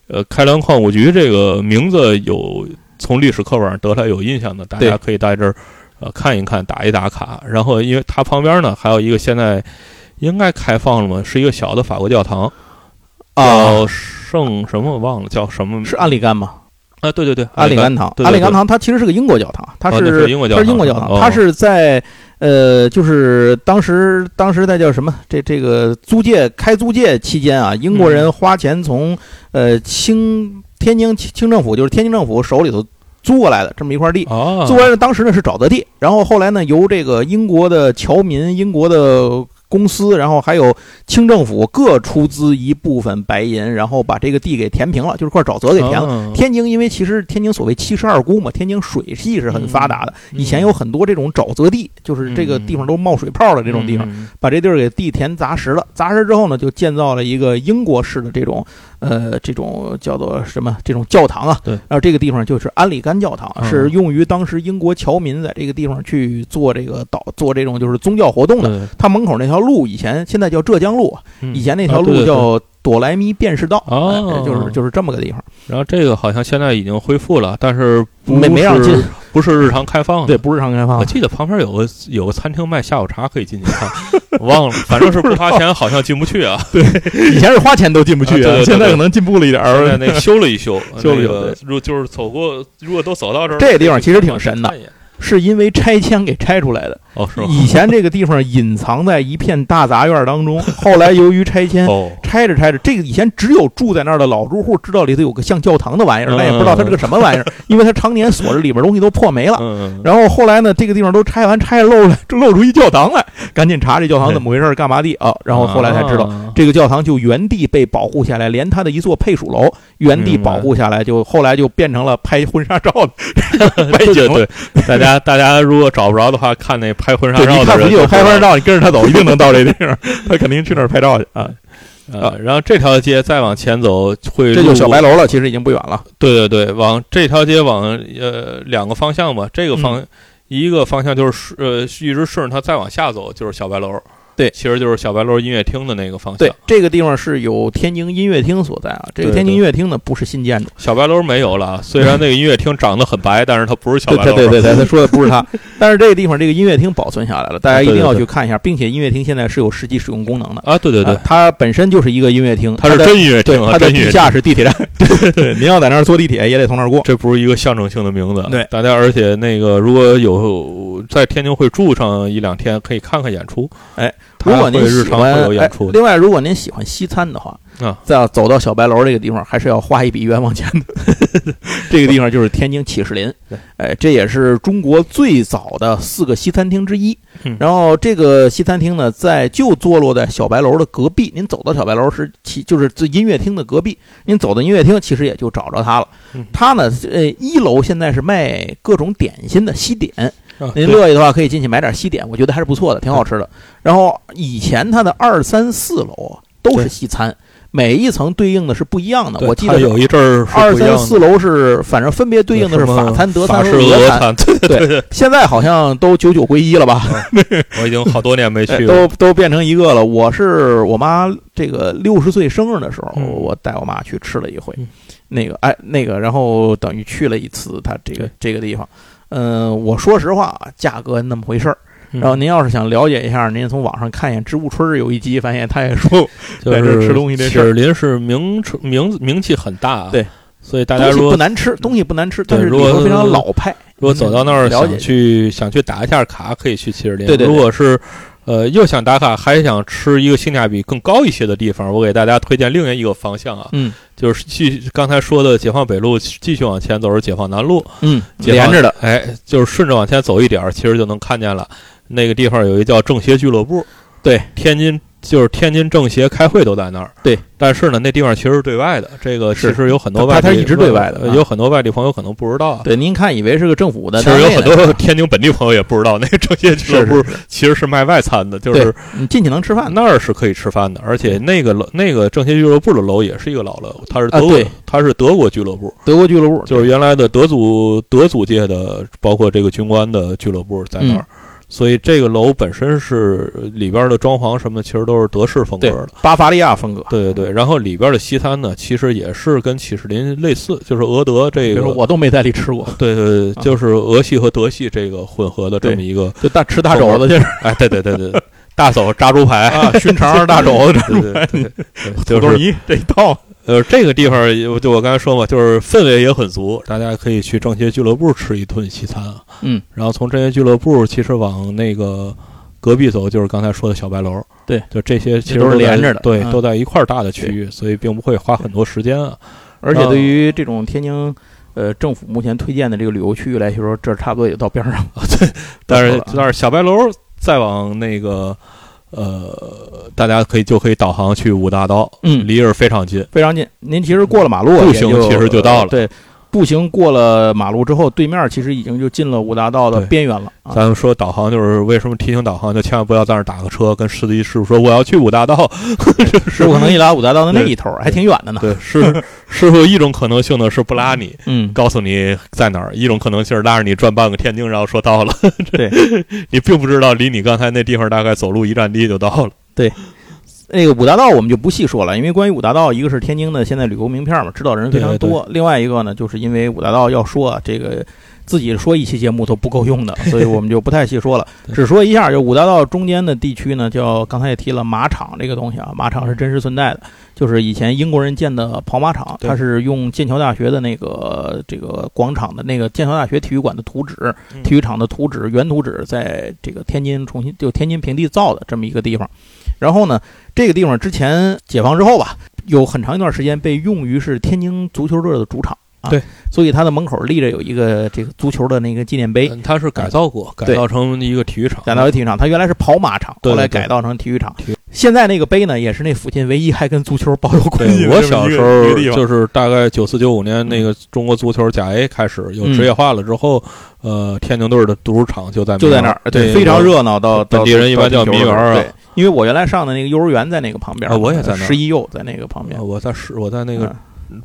呃开滦矿务局这个名字有从历史课本上得来有印象的，大家可以在这儿呃看一看，打一打卡。然后因为它旁边呢还有一个现在应该开放了吗？是一个小的法国教堂，啊叫，圣什么忘了叫什么？是安里干吗？啊，对对对，阿里甘堂，阿里甘堂它其实是个英国教堂，它是英国教它是英国堂哦教堂，它是在呃，就是当时当时在叫什么？这这个租界开租界期间啊，英国人嗯花钱从呃清天津清政府，就是天津政府手里头租过来的这么一块地。哦，租过来的当时呢是沼泽地，然后后来呢由这个英国的侨民、英国的公司，然后还有清政府各出资一部分白银，然后把这个地给填平了，就是块沼泽给填了。天津因为其实天津所谓七十二沽嘛，天津水系是很发达的，嗯。以前有很多这种沼泽地，就是这个地方都冒水泡的这种地方，嗯。把这地儿给地填砸实了，砸实之后呢，就建造了一个英国式的这种呃这种叫做什么这种教堂啊，对然后这个地方就是安里甘教堂，嗯是用于当时英国侨民在这个地方去做这个导做这种就是宗教活动的。对它门口那条路以前现在叫浙江路，嗯以前那条路叫朵莱咪便士道，哦哎就是就是这么个地方。然后这个好像现在已经恢复了，但是不没没让是进，不是日常开放的。对，不是常开放我。记得旁边有个有个餐厅卖下午茶，可以进去看。我 忘了，反正是不花钱，好像进不去啊。对以前是花钱都进不去啊对对对现在可能进步了一点儿。现在那个修了一修，修了一修那个如就是走过，如果都走到这儿，这地方其实挺神的看一眼。是因为拆迁给拆出来的。哦，是吗？以前这个地方隐藏在一片大杂院当中，后来由于拆迁。哦，拆着拆着，这个以前只有住在那儿的老住户知道里头有个像教堂的玩意儿，嗯但也不知道它是个什么玩意儿，因为它常年锁着，里边东西都破没了。嗯，然后后来呢，这个地方都拆完，拆着露了，就露出一教堂来，赶紧查这教堂怎么回事，干嘛的啊？然后后来才知道，啊这个教堂就原地被保护下来，连它的一座配属楼原地保护下来，就后来就变成了拍婚纱照 对对，大家大家如果找不着的话，看那拍婚纱，照的人你有拍婚纱照，你跟着他走，一定能到这地方。他肯定去那儿拍照去啊。啊，然后这条街再往前走会，这就是小白。楼了，其实已经不远了。对对对，往这条街往呃两个方向吧，这个嗯方、一个方向就是顺呃一直顺着它再往下走就是小白楼。对其实就是小白楼音乐厅的那个方向。对，这个地方是有天津音乐厅所在啊。这个天津音乐厅呢，不是新建筑。小白楼没有了，虽然那个音乐厅长得很白，但是它不是小对白楼。对对对，他说的不是他，但是这个地方这个音乐厅保存下来了，大家一定要去看一下，并且音乐厅现在是有实际使用功能的。啊，对对对啊，它本身就是一个音乐厅，它是真音乐厅啊，它的真音乐厅。地下是地铁站。对对对，您要在那儿坐地铁也得从那儿过。这不是一个象征性的名字，对大家，而且那个如果有在天津会住上一两天，可以看看演出。哎，它如果您喜欢哎另外如果您喜欢西餐的话，啊，再要走到小白楼这个地方，还是要花一笔冤枉钱的。这个地方就是天津启士林 对，哎，这也是中国最早的四个西餐厅之一嗯。然后这个西餐厅呢，在就坐落在小白楼的隔壁。您走到小白楼是其就是这音乐厅的隔壁，您走到音乐厅，其实也就找着它了嗯。它呢，呃，一楼现在是卖各种点心的西点，啊您乐意的话可以进去买点西点，我觉得还是不错的，挺好吃的。然后以前它的二三四楼都是西餐，每一层对应的是不一样的。我记得有一阵儿二三四楼是反正分别对应的是法餐、德餐、和俄餐。对对对，现在好像都九九归一了吧？我已经好多年没哎去都了。都 都变成一个了。我是我妈这个六十岁生日的时候，嗯我带我妈去吃了一回嗯，那个哎那个，然后等于去了一次它这个这个地方。嗯，我说实话啊，价格那么回事儿。嗯然后您要是想了解一下，您从网上看一眼植物春儿有一集，发现他也说在这就是吃东西这事儿林是名名名气很大，啊对，所以大家东西不难吃，东西不难吃，但是里头非常老派。如果走到那儿想去想去打一下卡，可以去七十林。对对对如果是呃又想打卡，还想吃一个性价比更高一些的地方，我给大家推荐另外一个方向啊，嗯。就是继刚才说的解放北路，继续往前走是解放南路，嗯，连着的，哎，就是顺着往前走一点，其实就能看见了。那个地方有一个叫政协俱乐部，对，天津就是天津政协开会都在那儿。对，但是呢，那地方其实是对外的，这个其实有很多外地它它一直对外的有很多外地朋友可能不知道。对，您看以为是个政府的其实有很多天津本地朋友也不知道，那个政协 俱乐部其实是卖外餐的，就是你进去能吃饭。那儿是可以吃饭的，而且那个楼那个政协俱乐部的楼也是一个老楼，它是德国，啊它是德国俱乐部，德国俱乐部就是原来的德祖德祖界的，包括这个军官的俱乐部在那儿。嗯所以这个楼本身是里边的装潢什么，其实都是德式风格的。巴伐利亚风格。对对对，然后里边的西餐呢，其实也是跟起士林类似，就是俄德这个我都没在里吃过，对对对，啊就是俄系和德系这个混合的这么一个，就大吃大肘子去 哎，对对对对，对 大手炸猪排，啊，熏肠大肘子，对对对就是豆泥这一套。呃，这个地方我就我刚才说嘛，就是氛围也很足，大家可以去政协俱乐部吃一顿西餐啊。嗯，然后从政协俱乐部其实往那个隔壁走，就是刚才说的小白楼。对，就这些其实都是连着的对，嗯都在一块儿大的区域，所以并不会花很多时间啊。而且对于这种天津。呃，政府目前推荐的这个旅游区域来说，这差不多也到边上了。对，但是但是小白楼再往那个呃，大家可以就可以导航去五大道，嗯离这儿非常近。非常近。您其实过了马路，步行其实就到了对，步行过了马路之后，对面其实已经就进了五大道的边缘了啊。咱们说导航就是为什么提醒导航，就千万不要在那儿打个车，跟司机师傅说我要去五大道。师傅可能一拉五大道的那一头，还挺远的呢。对，是师傅一种可能性呢是不拉你，嗯，告诉你在哪儿；一种可能性是拉着你转半个天津，然后说到了。对，你并不知道离你刚才那地方大概走路一站地就到了。那个五大道我们就不细说了，因为关于五大道，一个是天津的现在旅游名片嘛，知道的人非常多；另外一个呢，就是因为五大道要说啊，这个自己说一期节目都不够用的，所以我们就不太细说了，只说一下，就五大道中间的地区呢，叫刚才也提了马场这个东西啊，马场是真实存在的，就是以前英国人建的跑马场，它是用剑桥大学的那个这个广场的那个剑桥大学体育馆的图纸、嗯。体育场的图纸、原图纸，在这个天津重新就天津平地造的这么一个地方。然后呢，这个地方之前解放之后吧，有很长一段时间被用于是天津足球队的主场啊。对，所以它的门口立着有一个这个足球的那个纪念碑，嗯它是改造过，改造成一个体育场。改造为体育场。它原来是跑马场，后来改造成体育场体育。现在那个碑呢，也是那附近唯一还跟足球保有关系我小时候就是大概九四九五年那个中国足球甲 A 开始有职业化了之后，呃，天津队的足球场就在就在那儿，对，非常热闹。到本地人一般叫迷迷园啊对，因为我原来上的那个幼儿园在那个旁边啊我也在那十一幼在那个旁边呃，我在十我在那个嗯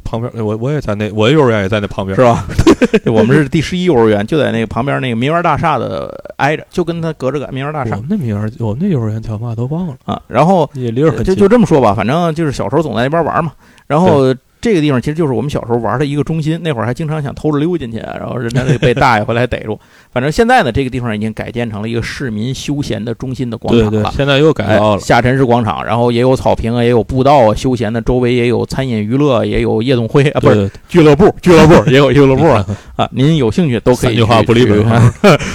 旁边，我我也在那，我幼儿园也在那旁边是。吧？我们是第十一幼儿园，就在那个旁边那个民园大厦的挨着，就跟他隔着个民园大厦我们那民园，我们那幼儿园叫嘛都忘了，啊。然后也离着很就近。就这么说吧，反正就是小时候总在那边玩嘛。然后这个地方其实就是我们小时候玩的一个中心，那会儿还经常想偷着溜进去，然后人家就被大爷回来逮住。反正现在呢，这个地方已经改建成了一个市民休闲的中心的广对对场了，。现在又改造了。哎下沉式广场，然后也有草坪啊，也有步道啊，休闲的，周围也有餐饮娱乐，也有夜总会啊，不是，俱乐部，俱乐部也有俱乐部啊 啊！您有兴趣都可以三句话不离本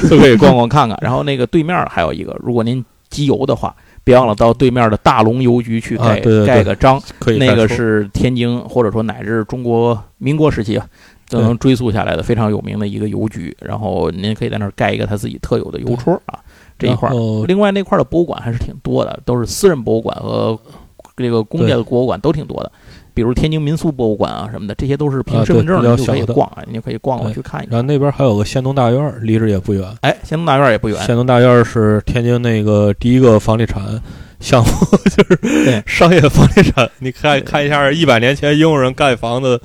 都可以逛逛看看。然后那个对面还有一个，如果您集邮的话，别忘了到对面的大龙邮局去盖盖个章，可以那个是天津或者说乃至中国民国时期啊。都能追溯下来的非常有名的一个邮局，然后您可以在那儿盖一个他自己特有的邮戳啊，这一块儿另外那块儿的博物馆还是挺多的，都是私人博物馆和这个公家的博物馆都挺多的，比如天津民俗博物馆啊什么的，这些都是凭啊身份证就可以逛啊，你就可以逛过去看一看。然后那边还有个仙东大院儿，离着也不远。哎，仙东大院也不远，仙东大院儿是天津那个第一个房地产项目，就是对商业房地产。你看看一下一百年前英国人盖房子，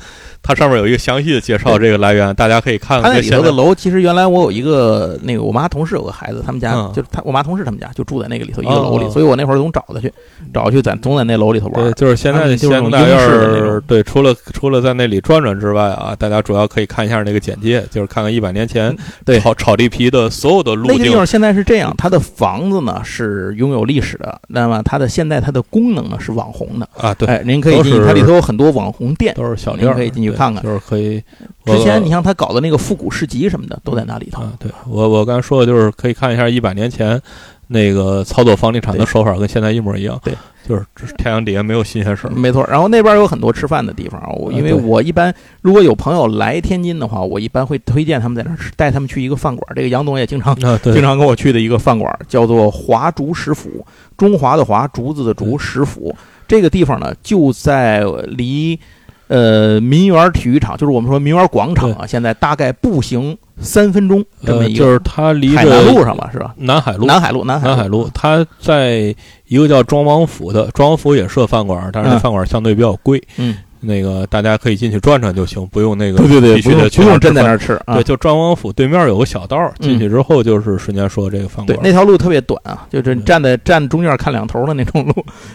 它上面有一个详细的介绍这个来源，大家可以看看。它那里头的楼，其实原来我有一个那个我妈同事有个孩子，他们家、嗯就是他我妈同事他们家就住在那个里头一个楼里，哦所以我那会儿总找他去，找去在总在那楼里头玩对，。就是现在的种英式那对，除了除了在那里转转之外啊，大家主要可以看一下那个简介，就是看看一百年前炒炒地皮的所有的路径那个地方现在是这样，它的房子呢是拥有历史的，那么它的现在它的功能呢是网红的。啊，对，哎，您可以进去，它里头有很多网红店。都是小店，您可以进去对看看就是可以。之前你像他搞的那个复古市集什么的，都在那里头。啊，对我我刚才说的就是可以看一下一百年前那个操作房地产的手法跟现在一模一样，对，就是太阳底下没有新鲜事儿。没错，然后那边有很多吃饭的地方，我因为我一般如果有朋友来天津的话，我一般会推荐他们在那儿吃，带他们去一个饭馆。这个杨总也经常啊，经，常跟我去的一个饭馆，叫做华竹食府，中华的华，竹子的竹，食府。这个地方呢，就在离呃民园体育场，就是我们说民园广场啊，现在大概步行三分钟这么呃，一个，就是它离海南路上吧，是吧？南海路，南海路，南海南海路，它在一个叫庄王府的，庄王府也设饭馆，但是那嗯。饭馆相对比较贵。嗯，那个大家可以进去转转就行，不用那个对对对，必须不用得去那儿不用真在那儿吃啊对，。就庄王府对面有个小道儿，进嗯去之后就是瞬间说这个饭对馆，。那条路特别短啊，就是站在站中间看两头的那种路。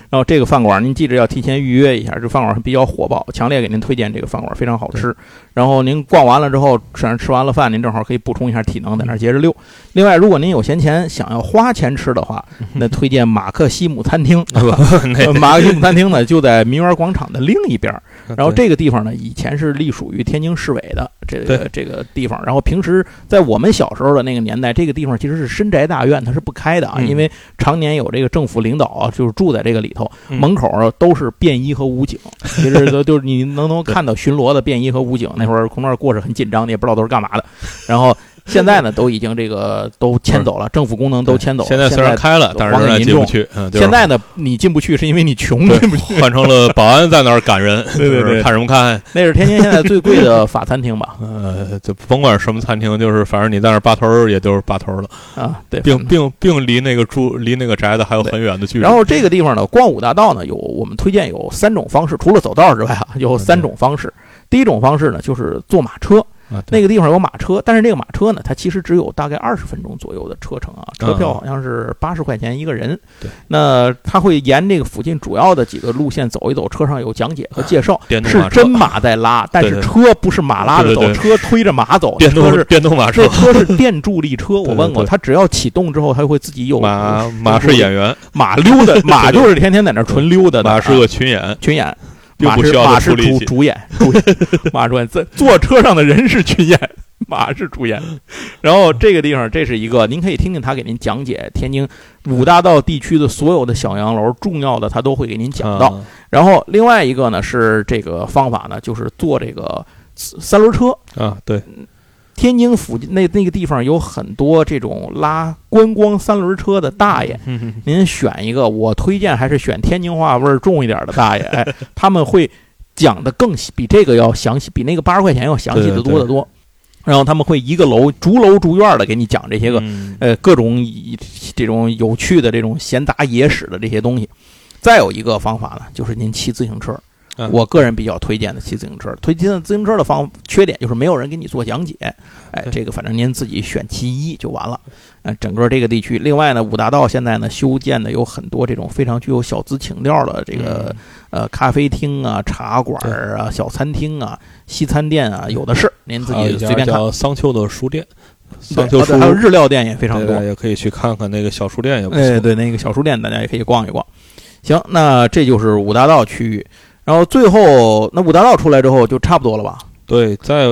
然后这个饭馆您记着要提前预约一下，这饭馆比较火爆，强烈给您推荐这个饭馆，非常好吃。然后您逛完了之后，吃吃完了饭，您正好可以补充一下体能，在那儿接着溜。另外，如果您有闲钱，想要花钱吃的话，那推荐马克西姆餐厅。马克西姆餐厅呢，就在民园广场的另一边。然后这个地方呢，以前是隶属于天津市委的这个这个地方。然后平时在我们小时候的那个年代，这个地方其实是深宅大院，它是不开的啊，嗯因为常年有这个政府领导啊，就是住在这个里头，嗯门口都是便衣和武警，其实都 就是你能能看到巡逻的便衣和武警。那会儿空那儿过是很紧张你，也不知道都是干嘛的。然后现在呢，都已经这个 都迁走了，政府功能都迁走了。现在虽然开了，但是还给民众仍然进不去。现在呢，你进不去是因为你穷，进不去。换成了保安在那儿赶人，对对对看什么看？那是天津现在最贵的法餐厅吧？呃，就甭管什么餐厅，就是反正你在那儿扒头儿，也就是扒头儿了，啊，对，并并并离那个住离那个宅子还有很远的距离。然后这个地方呢，逛五大道呢，有我们推荐有三种方式，除了走道之外啊，有三种方式。第一种方式呢，就是坐马车，啊，那个地方有马车，但是这个马车呢，它其实只有大概二十分钟左右的车程啊，车票好像是八十块钱一个人。对，那他会沿这个附近主要的几个路线走一走，车上有讲解和介绍，是电动马车。真马在拉，但是车不是马拉着走，对对车推着马走，电动。电动马车。这，车是电助力车，我问过，对。它只要启动之后，它会自己有马马是是演员，马溜达，马就是天天在那纯溜达的，马是个群演，群演，并不需要马是他出力气。主主演，主演，马主演在坐车上的人是群演，马是主演。然后这个地方，这是一个，您可以听听他给您讲解天津五大道地区的所有的小洋楼，重要的他都会给您讲到。啊然后另外一个呢是这个方法呢，就是坐这个三轮车。啊，对，天津附近那那个地方有很多这种拉观光三轮车的大爷，嗯您选一个，我推荐还是选天津话味儿重一点的大爷，哎，他们会讲的更细，比这个要详细，比那个八十块钱要详细的多得多。然后他们会一个楼逐楼逐院的给你讲这些个嗯呃各种以这种有趣的这种闲杂野史的这些东西。再有一个方法呢，就是您骑自行车。嗯我个人比较推荐的骑自行车，推荐自行车的方缺点就是没有人给你做讲解，哎，这个反正您自己选其一就完了。呃，整个这个地区，另外呢，五大道现在呢修建的有很多这种非常具有小资情调的这个、呃咖啡厅啊、茶馆儿啊、小餐厅啊、西餐店啊，有的是，您自己随便看。叫桑丘的书店，对桑丘书哦对还有日料店也非常多大。家也可以去看看那个小书店，也不哎，错。对，那个小书店大家也可以逛一逛。行，那这就是五大道区域。然后最后，那五大道出来之后就差不多了吧？对，在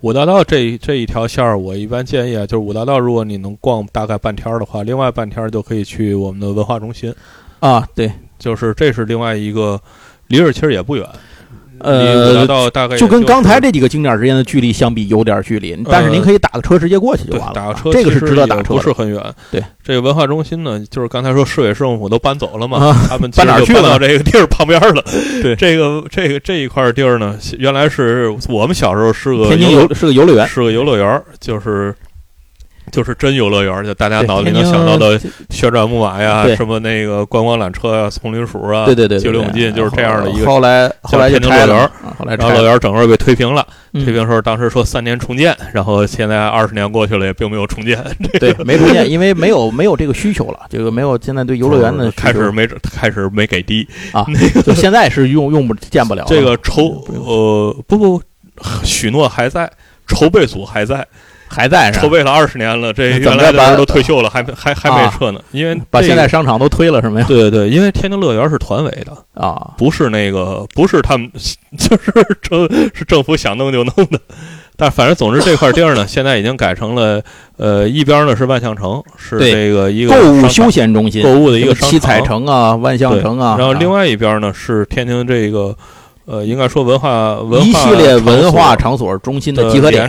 五大道这这一条线儿，我一般建议啊，就是五大道，如果你能逛大概半天儿的话，另外半天儿就可以去我们的文化中心，啊，对，就是这是另外一个，离这儿其实也不远，呃，道大概就跟刚才这几个景点之间的距离相比，有点距离，但是您可以打个车直接过去就对完了啊。打个车，这个是值得打车的。不是很远。对，这个文化中心呢，就是刚才说市委市政府都搬走了嘛，啊他们 搬哪儿去了这个地儿旁边了。对这个这个这一块地儿呢，原来是我们小时候是个天津游是个游乐园，是个游乐园，就是就是真游乐园，就大家脑子里能想到的旋转木马呀，什么那个观光缆车呀、丛林鼠啊，对对对，激流勇进，就是这样的一个。后来后来就天津拆了乐园啊，后来然后乐。园整个被推平了，嗯推平时候当时说三年重建，然后现在二十年过去了，也并没有重建。对，没重建，因为没有没有这个需求了，这个没有现在对游乐园的开始没开始没给低，啊，就现在是用用不建不了了这个筹呃不不，许诺还在，筹备组还在，还在是吧？筹备了二十年了，这原来的人都退休了，还没还还没啊撤呢，因为把现在商场都推了是没有？对对对，因为天津乐园是团委的，啊，不是那个不是他们，就是政是政府想弄就弄的。但反正总之这块地儿呢，现在已经改成了，呃，一边呢是万象城，是这个一个购物休闲中心，购物的一个七彩城啊、万象城啊，然后另外外一边呢是天津这个，呃，应该说文化文化一系列文化场场所中心的集合点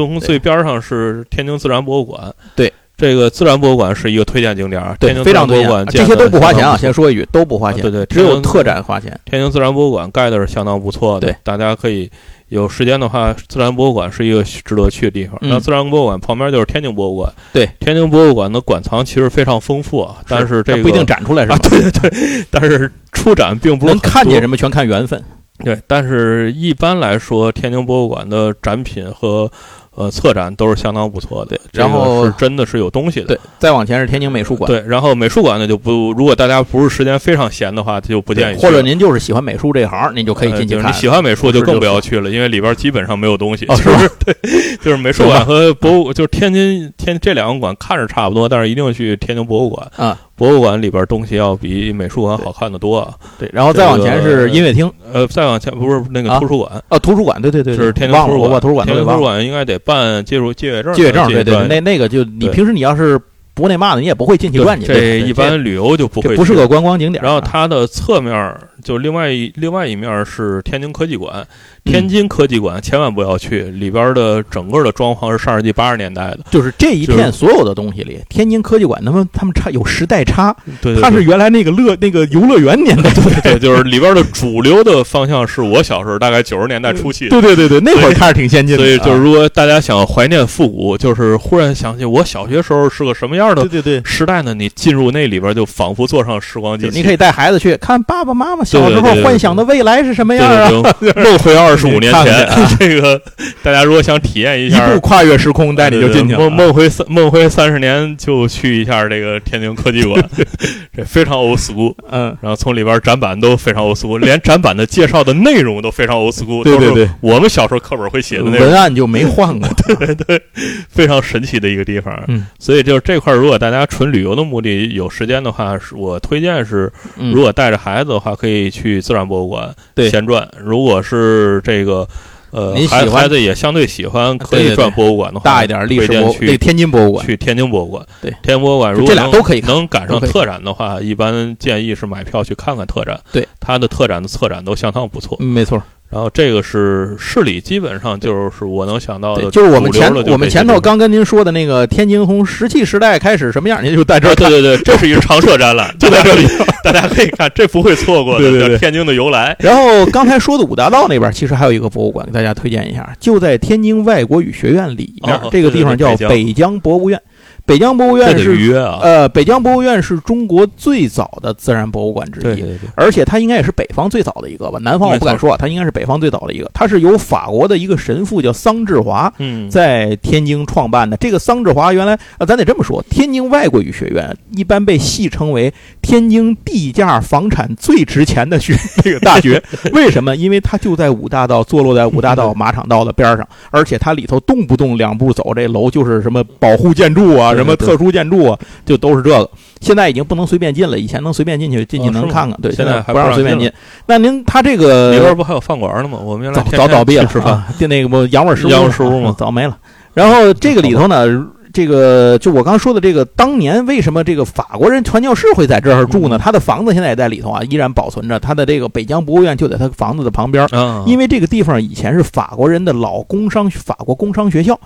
连，着从最边上是天津自然博物馆，对。这个自然博物馆是一个推荐景点儿，对天，津非自然博物常推荐。馆这些都不花钱啊，先说一句，都不花钱，对对只有特展花钱。天津自然博物馆盖的是相当不错的，对，大家可以有时间的话，自然博物馆是一个值得去的地方。嗯那自然博物馆旁边就是天津博物馆，对，天津博物馆的馆藏其实非常丰富啊，但是这个不一定展出来是吧啊，？对对对，但是出展并不是能看见什么全看缘分。对，但是一般来说，天津博物馆的展品和呃策展都是相当不错的。然后是真的是有东西的。对，再往前是天津美术馆。对，然后美术馆呢就不，如果大家不是时间非常闲的话，就不建议。或者您就是喜欢美术这一行，您就可以进去看。呃就是你喜欢美术就更不要去了，因为里边基本上没有东西。哦是哦吧对，就是美术馆和博物，就是天津天这两个馆看着差不多，但是一定去天津博物馆啊。博物馆里边东西要比美术馆好看的多啊。对，然后再往前是音乐厅，呃，再往前不是那个啊图书馆，啊，图书馆，对对对，是天津，图书馆。图书馆天津图书。馆应该得办借入借阅证，借阅证，对对，那那个就你平时你要是不那嘛的，你也不会进去转去。对这一般旅游就不会不是个观光景点。然后它的侧面儿就另外一另外一面是天津科技馆，嗯天津科技馆千万不要去，里边的整个的装潢是上世纪八十年代的，就是这一片所有的东西里，天津科技馆他们他们差有时代差，对对它是原来那个乐那个游乐园年代 对。对，就是里边的主流的方向是我小时候大概九十年代初期。对对对对，那会儿看着挺先进的。所以就是，啊如果大家想怀念复古，就是忽然想起我小学时候是个什么样的对对对。时代呢？你进入那里边，就仿佛坐上时光机器。你可以带孩子去看爸爸妈妈小时候幻想的未来是什么样啊！梦回二十五年前，这个大家如果想体验一下一下步跨越时空，带你就进去了。梦梦回三梦回三十年，就去一下这个天津科技馆，这非常 old school。嗯，然后从里边展板都非常 old school，连展板的介绍的内容都非常 old school，对对对我们小时候课本会写的文，案就没换过。对对非常神奇的一个地方。嗯，所以就是这块，如果大家纯旅游的目的有时间的话，是我推荐是，嗯如果带着孩子的话，可以去自然博物馆对闲转。如果是这个。呃您，孩孩子也相对喜欢，可以转博物馆的话，大一点历史博去天津博物馆，去天津博物馆。对天津博物馆，就这俩如果能都可以能赶上特展的话，一般建议是买票去看看特展。对，它的特展的策展都相当不错。嗯，没错。然后这个是市里基本上就是我能想到，的，就是我们前我们前头刚跟您说的那个天津从石器时代开始什么样，您就在这儿啊，对。对对，这是一个常设展览，就在这里，大家可以看，这不会错过的，对对天津的由来。然后刚才说的五大道那边，其实还有一个博物馆，给大家推荐一下，就在天津外国语学院里面，哦这个地方叫北疆博物院。北疆博物院是约啊，呃，北疆博物院是中国最早的自然博物馆之一。对对对，而且它应该也是北方最早的一个吧，南方我不敢说啊，它应该是北方最早的一个。它是由法国的一个神父叫桑志华嗯，在天津创办的。这个桑志华原来啊，咱得这么说，天津外国语学院一般被戏称为天津地价房产最值钱的学这个大学。为什么？因为它就在五大道，坐落在五大道马场道的边上，而且它里头动不动两步走，这楼就是什么保护建筑啊，什么特殊建筑啊，就都是这个。现在已经不能随便进了，以前能随便进去，进去能看看。对，现在还不让随便进。那您他这个里边不还有饭馆呢吗？我们原来早倒闭了，去吃饭，那个不洋味师傅洋味嘛师傅嘛嗯早没了。然后这个里头呢，这个就我刚说的这个，当年为什么这个法国人传教士会在这儿住呢？嗯他的房子现在也在里头啊，依然保存着。他的这个北疆博物院就在他房子的旁边。啊，因为这个地方以前是法国人的老工商，法国工商学校。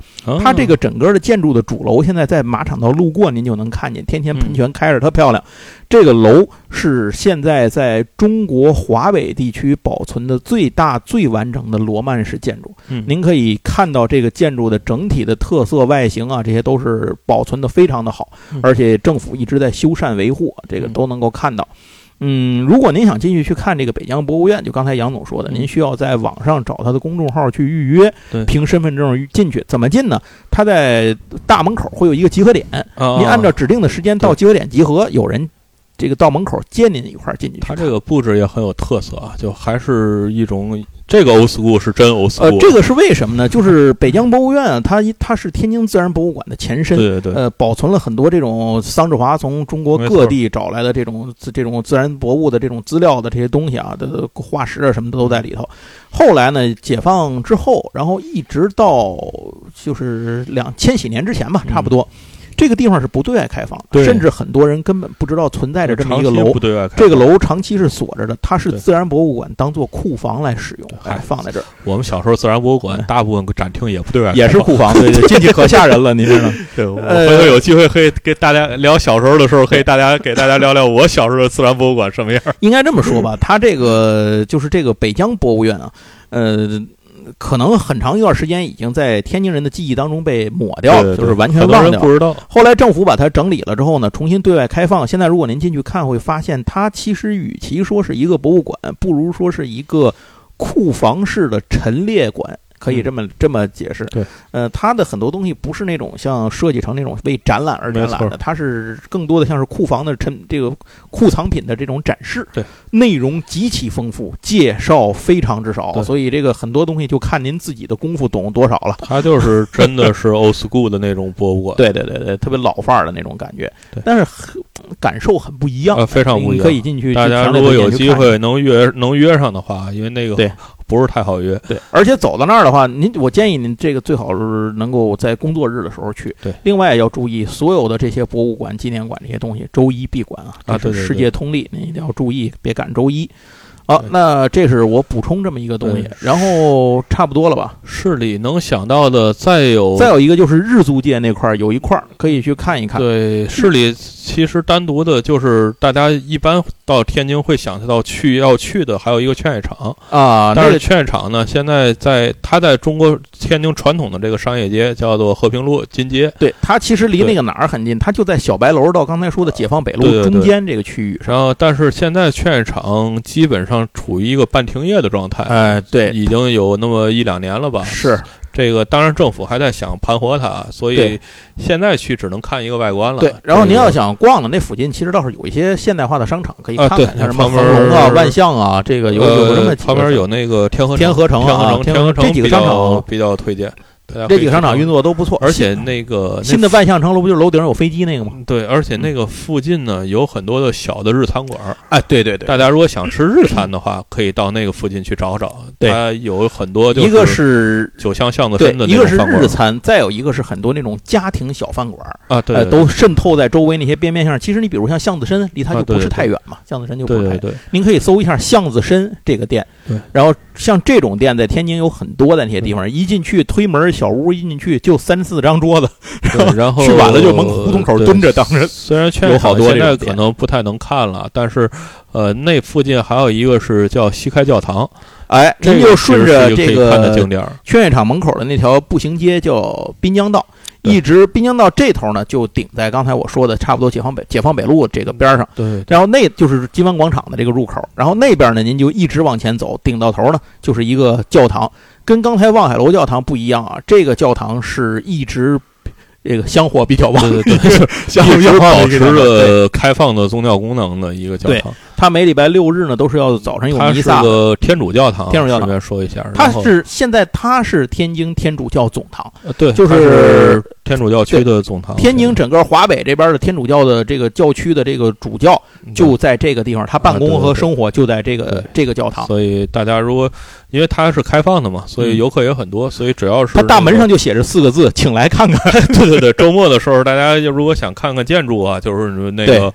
他这个整个的建筑的主楼，现在在马场道路过，您就能看见，天天喷泉开着，特漂亮。这个楼是现在在中国华北地区保存的最大、最完整的罗曼式建筑。嗯您可以看到这个建筑的整体的特色、外形啊，这些都是保存的非常的好嗯，而且政府一直在修缮维护，这个嗯都能够看到。嗯，如果您想进去去看这个北疆博物院，就刚才杨总说的，嗯您需要在网上找他的公众号去预约对，凭身份证进去。怎么进呢？他在大门口会有一个集合点，啊您按照指定的时间到集合点集合，有人这个到门口接您一块儿进去。它这个布置也很有特色啊，就还是一种这个 old school 是真 old school，呃，这个是为什么呢？就是北疆博物院啊，它它是天津自然博物馆的前身，对对对，呃，保存了很多这种桑志华从中国各地找来的这种这种自然博物的这种资料的这些东西啊，的化石啊什么的都在里头。后来呢，解放之后，然后一直到就是两千禧年之前吧，差不多，这个地方是不对外开放的，甚至很多人根本不知道存在着这么一个楼。不。对外开这个楼长期是锁着的，它是自然博物馆当做库房来使用，嗨。哎，放在这儿。我们小时候自然博物馆大部分展厅也不对外开放，也是库房，对对，进去可吓人了，您知道吗？对，我呃回头有机会可以给大家聊小时候的时候，可以大家给大家聊聊我小时候的自然博物馆什么样。应该这么说吧，它这个就是这个北疆博物院啊，呃，可能很长一段时间已经在天津人的记忆当中被抹掉了，就是完全忘掉了。人不知道。后来政府把它整理了之后呢，重新对外开放。现在如果您进去看，会发现它其实与其说是一个博物馆，不如说是一个库房式的陈列馆。可以这么、这么解释。对，呃，它的很多东西不是那种像设计成那种为展览而展览的，它是更多的像是库房的陈这个库藏品的这种展示。对，内容极其丰富，介绍非常之少，所以这个很多东西就看您自己的功夫懂多少了。它就是真的是 old school 的那种博物馆，对对对对，特别老范儿的那种感觉对，但是很感受很不一样，呃非常不一样你可以进去，大家如果有机会能约能约上的话，因为那个对不是太好约，对，而且走到那儿的话，您我建议您这个最好是能够在工作日的时候去。对，另外要注意，所有的这些博物馆、纪念馆这些东西，周一闭馆啊，啊对世界通例，您一定要注意，别赶周一。好，对那这是我补充这么一个东西，然后差不多了吧？市里能想到的再有再有一个就是日租界那块儿有一块儿可以去看一看。对市里其实单独的就是大家一般到天津会想到去要去的，还有一个劝业场。啊，但是那个劝业场呢，现在在它在中国天津传统的这个商业街叫做和平路金街，对它其实离那个哪儿很近，它就在小白楼到刚才说的解放北路中间这个区域。然后但是现在劝业场基本上处于一个半停业的状态，哎，对，已经有那么一两年了吧。是这个当然政府还在想盘活它，所以现在去只能看一个外观了。对，然后您要想逛的那附近，其实倒是有一些现代化的商场可以啊看看，对像什么恒隆啊、万象啊，这个有有这么旁边有那个天河天河城啊天河城，天河河城这几个商场比较推荐。大家这几个商场运作都不错，而且那个新的万象城楼不就是楼顶上有飞机那个吗？对，而且那个附近呢有很多的小的日餐馆儿，哎，对对对，大家如果想吃日餐的话，可以到那个附近去找找。对它有很多一个是酒香巷子深的，那一个是日餐，再有一个是很多那种家庭小饭馆儿，啊，对都渗透在周围那些边边上。其实你比如像巷子深，离它就不是太远嘛，巷子深就不是太远。对对对，您可以搜一下巷子深这个店对，然后像这种店在天津有很多的那些地方，一进去推门小屋一进去就三四张桌子，对然后去晚了就门胡同口蹲着当着。虽然劝有好多现在可能不太能看了，但是呃，那附近还有一个是叫西开教堂，哎，这就顺着这个可以看的景点。劝业场门口的那条步行街叫滨江道，对一直滨江道这头呢就顶在刚才我说的差不多解放北解放北路这个边儿上。对，然后那就是金湾广场的这个入口，然后那边呢，您就一直往前走，顶到头呢就是一个教堂，跟刚才望海楼教堂不一样啊，这个教堂是一直这个香火比较旺，对对对，香火比较一直保持着 开放的宗教功能的一个教堂。它每礼拜六日呢都是要早晨有弥撒的。个天主教堂，天主教堂顺便说一下。他是现在他是天津天主教总堂，呃对，就它是天主教区的总堂。天津整个华北这边的天主教的这个教区的这个主教就在这个地方，他办公和生活就在这个对这个教堂。所以大家如果因为它是开放的嘛，所以嗯游客也很多，所以只要是他大门上就写着四个字：“请来看看。对对对，周末的时候，大家就如果想看看建筑啊，就是那个。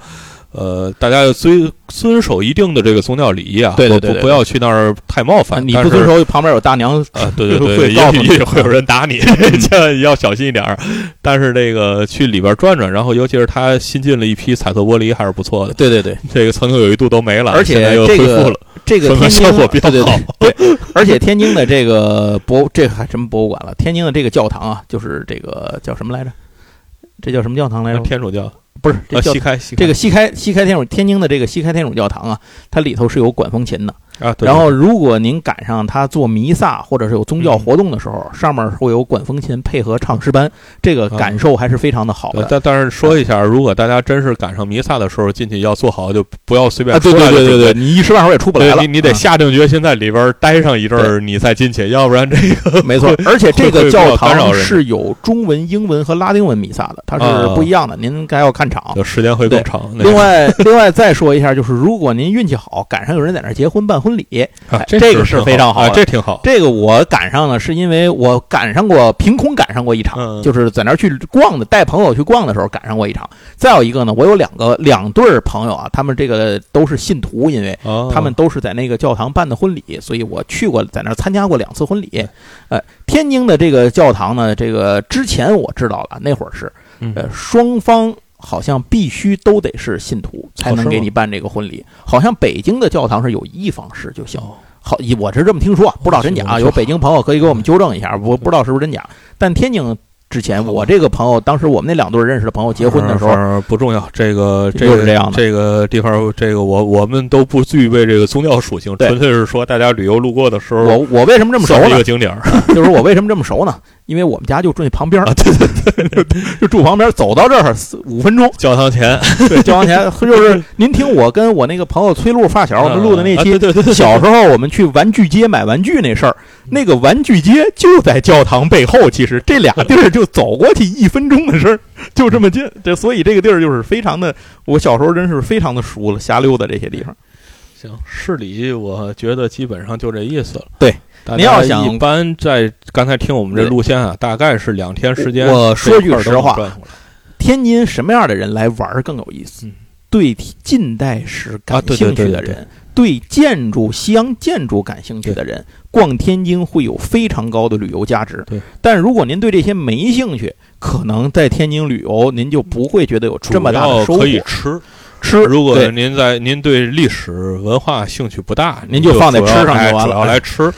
呃，大家要遵遵守一定的这个宗教礼仪啊，对对对对不要去那儿太冒犯。你不遵守，旁边有大娘啊，对对 对，会会有人打你，千万要小心一点儿。但是这个去里边转转，然后尤其是他新进了一批彩色玻璃，还是不错的。对对对，这个曾经有一度都没了，而且这个恢复了，这个天津效果比较对对好对 对，而且天津的这个博这个还什么博物馆了？天津的这个教堂啊，就是这个叫什么来着？这叫什么教堂来着？天主教不是这啊，西开西开这个西开西开天主天津的这个西开天主教堂啊，它里头是有管风琴的。啊，对然后，如果您赶上他做弥撒或者是有宗教活动的时候，上面会有管风琴配合唱诗班，这个感受还是非常的好的。对但但是说一下，如果大家真是赶上弥撒的时候进去，要做好，就不要随便啊，对出来的对对对对，你一时半会儿也出不来了，你你得啊下定决心在里边待上一阵儿，你再进去，要不然这个没错，而且这个教堂是有中文、英文和拉丁文弥撒的，它是啊不一样的，您该要看场。就时间会更长。另外，另外再说一下，就是如果您运气好，赶上有人在那儿结婚办婚礼，啊哎这个是非常好的这挺好。这个我赶上了，是因为我赶上过，凭空赶上过一场，嗯就是在那儿去逛的，带朋友去逛的时候赶上过一场。再有一个呢，我有两个两对儿朋友啊，他们这个都是信徒，因为啊，他们都是在那个教堂办的婚礼，所以我去过，在那儿参加过两次婚礼。呃，天津的这个教堂呢，这个之前我知道了，那会儿是嗯呃双方。好像必须都得是信徒才能给你办这个婚礼。好像北京的教堂是有一方式就行。哦好，我是这么听说，不知道真假啊。有北京朋友可以给我们纠正一下，我不知道是不是真假。但天津之前，我这个朋友当时我们那两对认识的朋友结婚的时候，不重要，这个这个就是这样的这个地方，这个我我们都不具备这个宗教属性，纯粹是说大家旅游路过的时候，我我为什么这么熟呢一个？景点儿 就是我为什么这么熟呢？因为我们家就住那旁边儿。啊，对对对，就住旁边儿，走到这儿五分钟，教堂前对，教堂前就是您听我跟我那个朋友崔璐发小我们录的那期啊对对对对，小时候我们去玩具街买玩具那事儿，那个玩具街就在教堂背后，其实这俩地儿就走过去一分钟的事儿，就这么近。这所以这个地儿就是非常的，我小时候真是非常的熟了，瞎溜达这些地方。行，市里我觉得基本上就这意思了。对，大您要家想一般在刚才听我们这路线啊，大概是两天时间。我说句实话天津什么样的人来玩儿更有意思？嗯对近代史感兴趣对对的人，对建筑西洋建筑感兴趣的人，逛天津会有非常高的旅游价值。对，但如果您对这些没兴趣，可能在天津旅游您就不会觉得有这么大的收获可。以吃。吃，如果您在您对历史文化兴趣不大，您就放在吃上就完了主要来吃，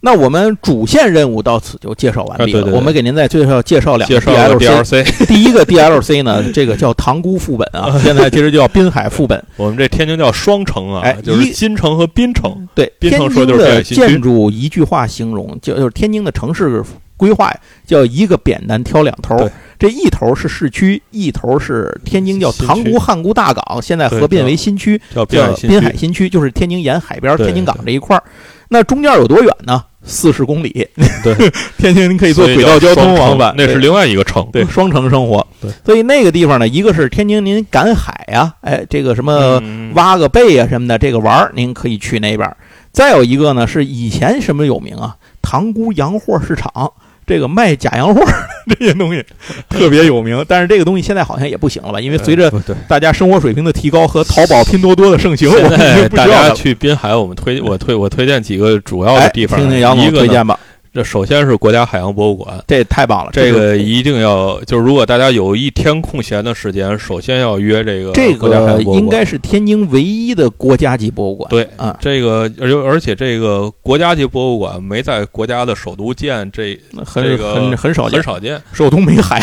那我们主线任务到此就介绍完毕了。啊对对对我们给您再介绍介绍两个介绍个 DLC。DLC。第一个 DLC 呢，这个叫塘沽副本啊，现在其实叫滨海副本。我们这天津叫双城啊，哎就是一金城和滨城。对，滨城说就是建筑一句话形容，就就是天津的城市规划呀，叫一个扁担挑两头。这一头是市区，一头是天津叫塘沽汉沽大港，现在合并为新区，叫滨海新区，就是天津沿海边天津港这一块儿。那中间有多远呢？四十公里。对，天津您可以坐轨道交通往返，那是另外一个城。对双城生活。对，所以那个地方呢，一个是天津您赶海呀，哎，这个什么嗯，挖个贝啊什么的，这个玩儿您可以去那边儿。再有一个呢，是以前什么有名啊？塘沽洋货市场，这个卖假洋货 这些东西特别有名。但是这个东西现在好像也不行了吧？因为随着大家生活水平的提高和淘宝、拼多多的盛行，我现在大家。去滨海，我们推我推我推荐几个主要的哎，地方。听听杨总一个，推荐吧，这首先是国家海洋博物馆。这太棒了。这个一定要，就是如果大家有一天空闲的时间，首先要约这个这个。应该是天津唯一的国家级博物馆。对啊，这个，而且而且这个国家级博物馆没在国家的首都建，这很这个很很少见很，少见。首都没海，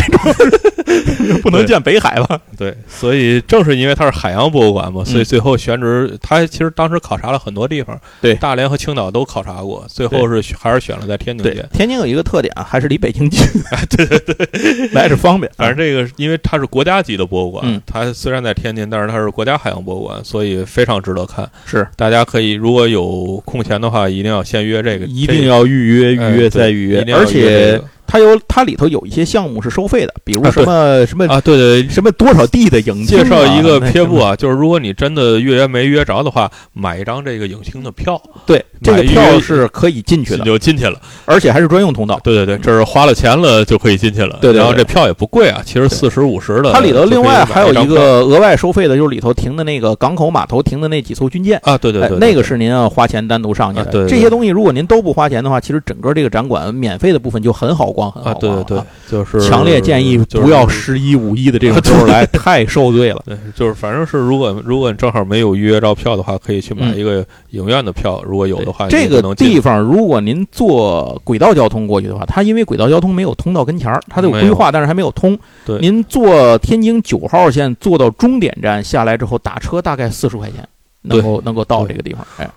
不能建北海吧？对，所以正是因为它是海洋博物馆嘛，所以嗯最后选址，它其实当时考察了很多地方，对大连和青岛都考察过，最后是还是选了在天津对建。，天津有一个特点啊，还是离北京近，对 对对，来着方便。反正这个，因为它是国家级的博物馆，嗯它虽然在天津，但是它是国家海洋博物馆，所以非常值得看。是大家可以如果有空闲的话，一定要先约这个，一定要预约，哎预约再预约而且这个它有它里头有一些项目是收费的，比如啊什么什么啊，对对。什么多少地的影厅啊介绍一个撇步啊，啊，就是如果你真的预约没约着的话，买一张这个影厅的票，对，这个票是可以进去你的，就进去了。而且还是专用通道。对对对，这是花了钱了就可以进去了。对对对然后这票也不贵啊，其实四十五十的。它里头另外还有一个额外收费的，就是里头停的那个港口码头停的那几艘军舰。啊，对对哎对，对那个是您要花钱单独上去对这些东西如果您都不花钱的话，其实整个这个展馆免费的部分就很好逛，很好啊，对。对对，就是强烈建议不要十一五一的这种时候来，太受罪了。对，就是反正是如果如果你正好没有预约到票的话，可以去买嗯一个影院的票，如果有的话，这个地方，如果您坐轨道交通过去的话，它因为轨道交通没有通到跟前儿，它都有规划，但是还没有通。对您坐天津九号线坐到终点站下来之后，打车大概四十块钱，能够能够到这个地方。哎，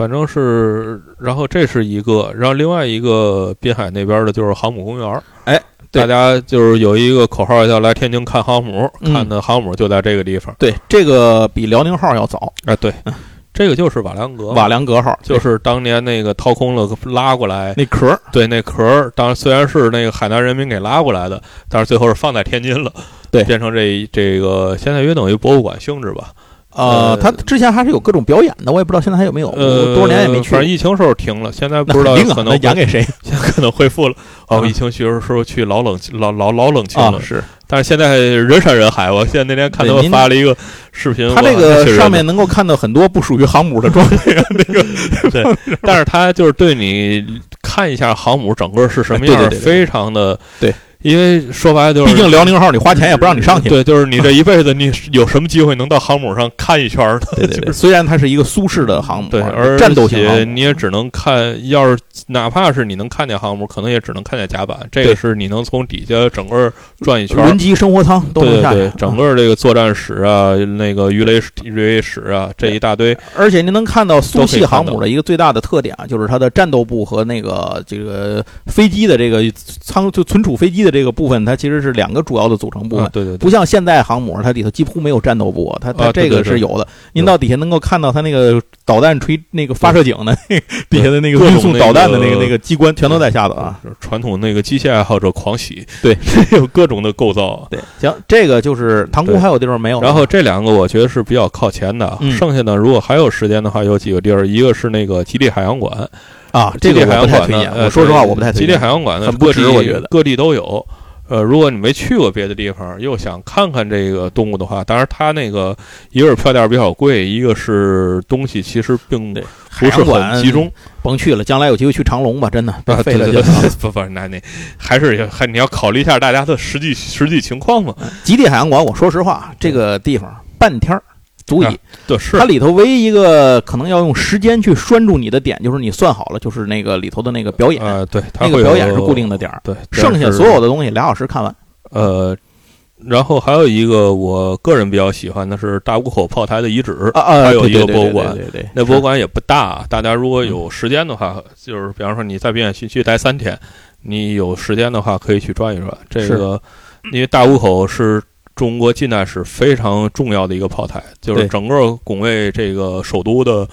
反正是，然后这是一个，然后另外一个滨海那边的就是航母公园儿。哎，大家就是有一个口号叫来天津看航母，嗯。看的航母就在这个地方。对，这个比辽宁号要早，哎，对，这个就是瓦良格，瓦良格号就是当年那个掏空了拉过来，那壳儿。对那壳儿，当然虽然是那个海南人民给拉过来的，但是最后是放在天津了，对。变成这这个现在约等于博物馆性质吧。呃呃，他之前还是有各种表演的，我也不知道现在还有没有，多少年也没去反。正疫情时候停了，现在不知道可能演给谁 现在可能恢复了。哦，啊疫情去的时候去老冷老老老冷清了？，啊是但是现在人山人海。我现在那天看他们发了一个视频，他这个上面能够看到很多不属于航母的装备啊，那 个对，但是他就是对你看一下航母整个是什么样，对对对对非常的对因为说白了就是，毕竟辽宁号你花钱也不让你上去。对，就是你这一辈子你有什么机会能到航母上看一圈儿呢？对对对，虽然它是一个苏式的航母，对，而战斗型你也只能看，要是哪怕是你能看见航母，可能也只能看见甲板。这个是你能从底下整个转一圈儿，轮机生活舱都能下去。对对对，整个这个作战室啊，那个鱼雷鱼雷室啊，这一大堆。而且您能看到苏系航母的一个最大的特点啊，就是它的战斗部和那个这个飞机的这个舱就存储飞机的这个部分，它其实是两个主要的组成部分。对对，不像现在航母，它里头几乎没有战斗部，它它这个是有的。您到底下能够看到它那个导弹垂那个发射井的 底下的那个运送导弹的那个那个机关，全都在下头啊。传统那个机械爱好者狂喜，对，有各种的构造。对，行，这个就是塘沽还有地方没有。然后这两个我觉得是比较靠前的，剩下的，如果还有时间的话，有几个地儿，一个是那个吉利海洋馆啊，这个海洋馆呢，我说实话我不太推荐。吉利海洋馆呢，很不值，我觉得各地都有。呃，如果你没去过别的地方，又想看看这个动物的话，当然它那个一个是票价比较贵，一个是东西其实并不是很集中，甭去了。将来有机会去长隆吧，真的。对对对，不不，那那还是还你要考虑一下大家的实际实际情况嘛。极地海洋馆，我说实话，这个地方半天儿。足以，对，是它里头唯一一个可能要用时间去拴住你的点，就是你算好了，就是那个里头的那个表演，呃，对，那个表演是固定的点儿，对，剩下所有的东西俩小时看完。呃，然后还有一个我个人比较喜欢的是大沽口炮台的遗址，啊啊，还有一个博物馆，对对，那博物馆也不大，大家如果有时间的话，就是比方说你在滨海新区待三天，你有时间的话可以去转一转。这个因为大沽口是。中国近代史非常重要的一个炮台，就是整个拱卫这个首都的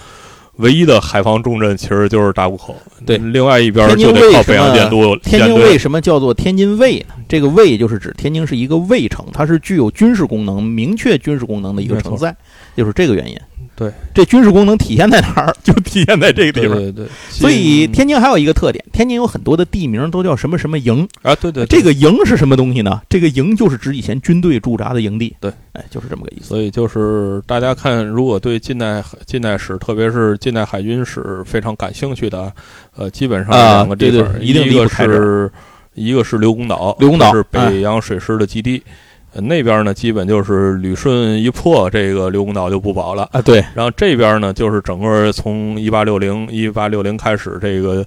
唯一的海防重镇，其实就是大沽口。对，另外一边就得靠北洋舰队。天津为什么叫做天津卫呢？这个卫就是指天津是一个卫城，它是具有军事功能、明确军事功能的一个城在，就是这个原因。对，这军事功能体现在哪儿？就体现在这个地方。对对。所以天津还有一个特点，天津有很多的地名都叫什么什么营啊？对对。这个营是什么东西呢？这个营就是指以前军队驻扎的营地。对，哎，就是这么个意思。所以就是大家看，如果对近代近代史，特别是近代海军史非常感兴趣的，呃，基本上两个地方，一定一个是一个是刘公岛，刘公岛是北洋水师的基地。那边呢，基本就是旅顺一破，这个刘公岛就不保了啊。对，然后这边呢，就是整个从一八六零一八六零开始，这个。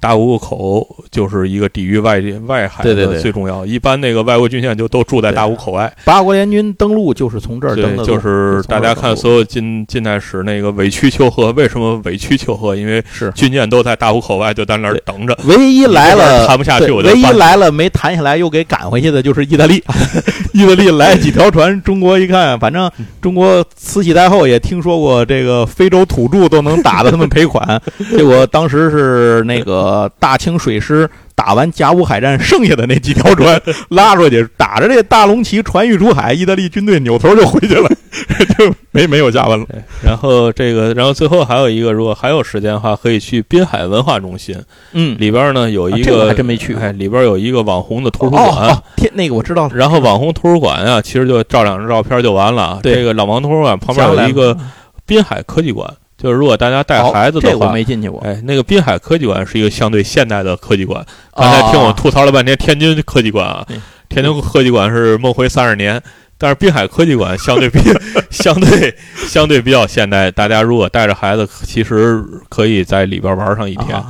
大沽口就是一个抵御外外海的最重要。一般那个外国军舰就都住在大沽口外。八国联军登陆就是从这儿登的。就是大家看所有近近代史那个委曲求和，为什么委曲求和？因为是军舰都在大沽口外，就在那儿等着。唯一来了谈不下去，唯一来了没谈下来又给赶回去的就是意大利。意大利来几条船，中国一看，反正中国慈禧太后也听说过这个非洲土著都能打的他们赔款，结果当时是那个。呃，大清水师打完甲午海战剩下的那几条船 拉出去，打着这大龙旗，船欲出海，意大利军队扭头就回去了，就没没有下文了。然后这个，然后最后还有一个，如果还有时间的话，可以去滨海文化中心。嗯，里边呢有一个还真没去，哎，里边有一个网红的图书馆。天，那个我知道。然后网红图书馆啊，其实就照两张照片就完了。这个老王图书馆旁边有一个滨海科技馆。就是如果大家带孩子的话，这我没进去过。哎，那个滨海科技馆是一个相对现代的科技馆。刚才听我吐槽了半天天津科技馆啊，天津科技馆是梦回三十年，但是滨海科技馆相对比 相对相对比较现代。大家如果带着孩子，其实可以在里边玩上一天。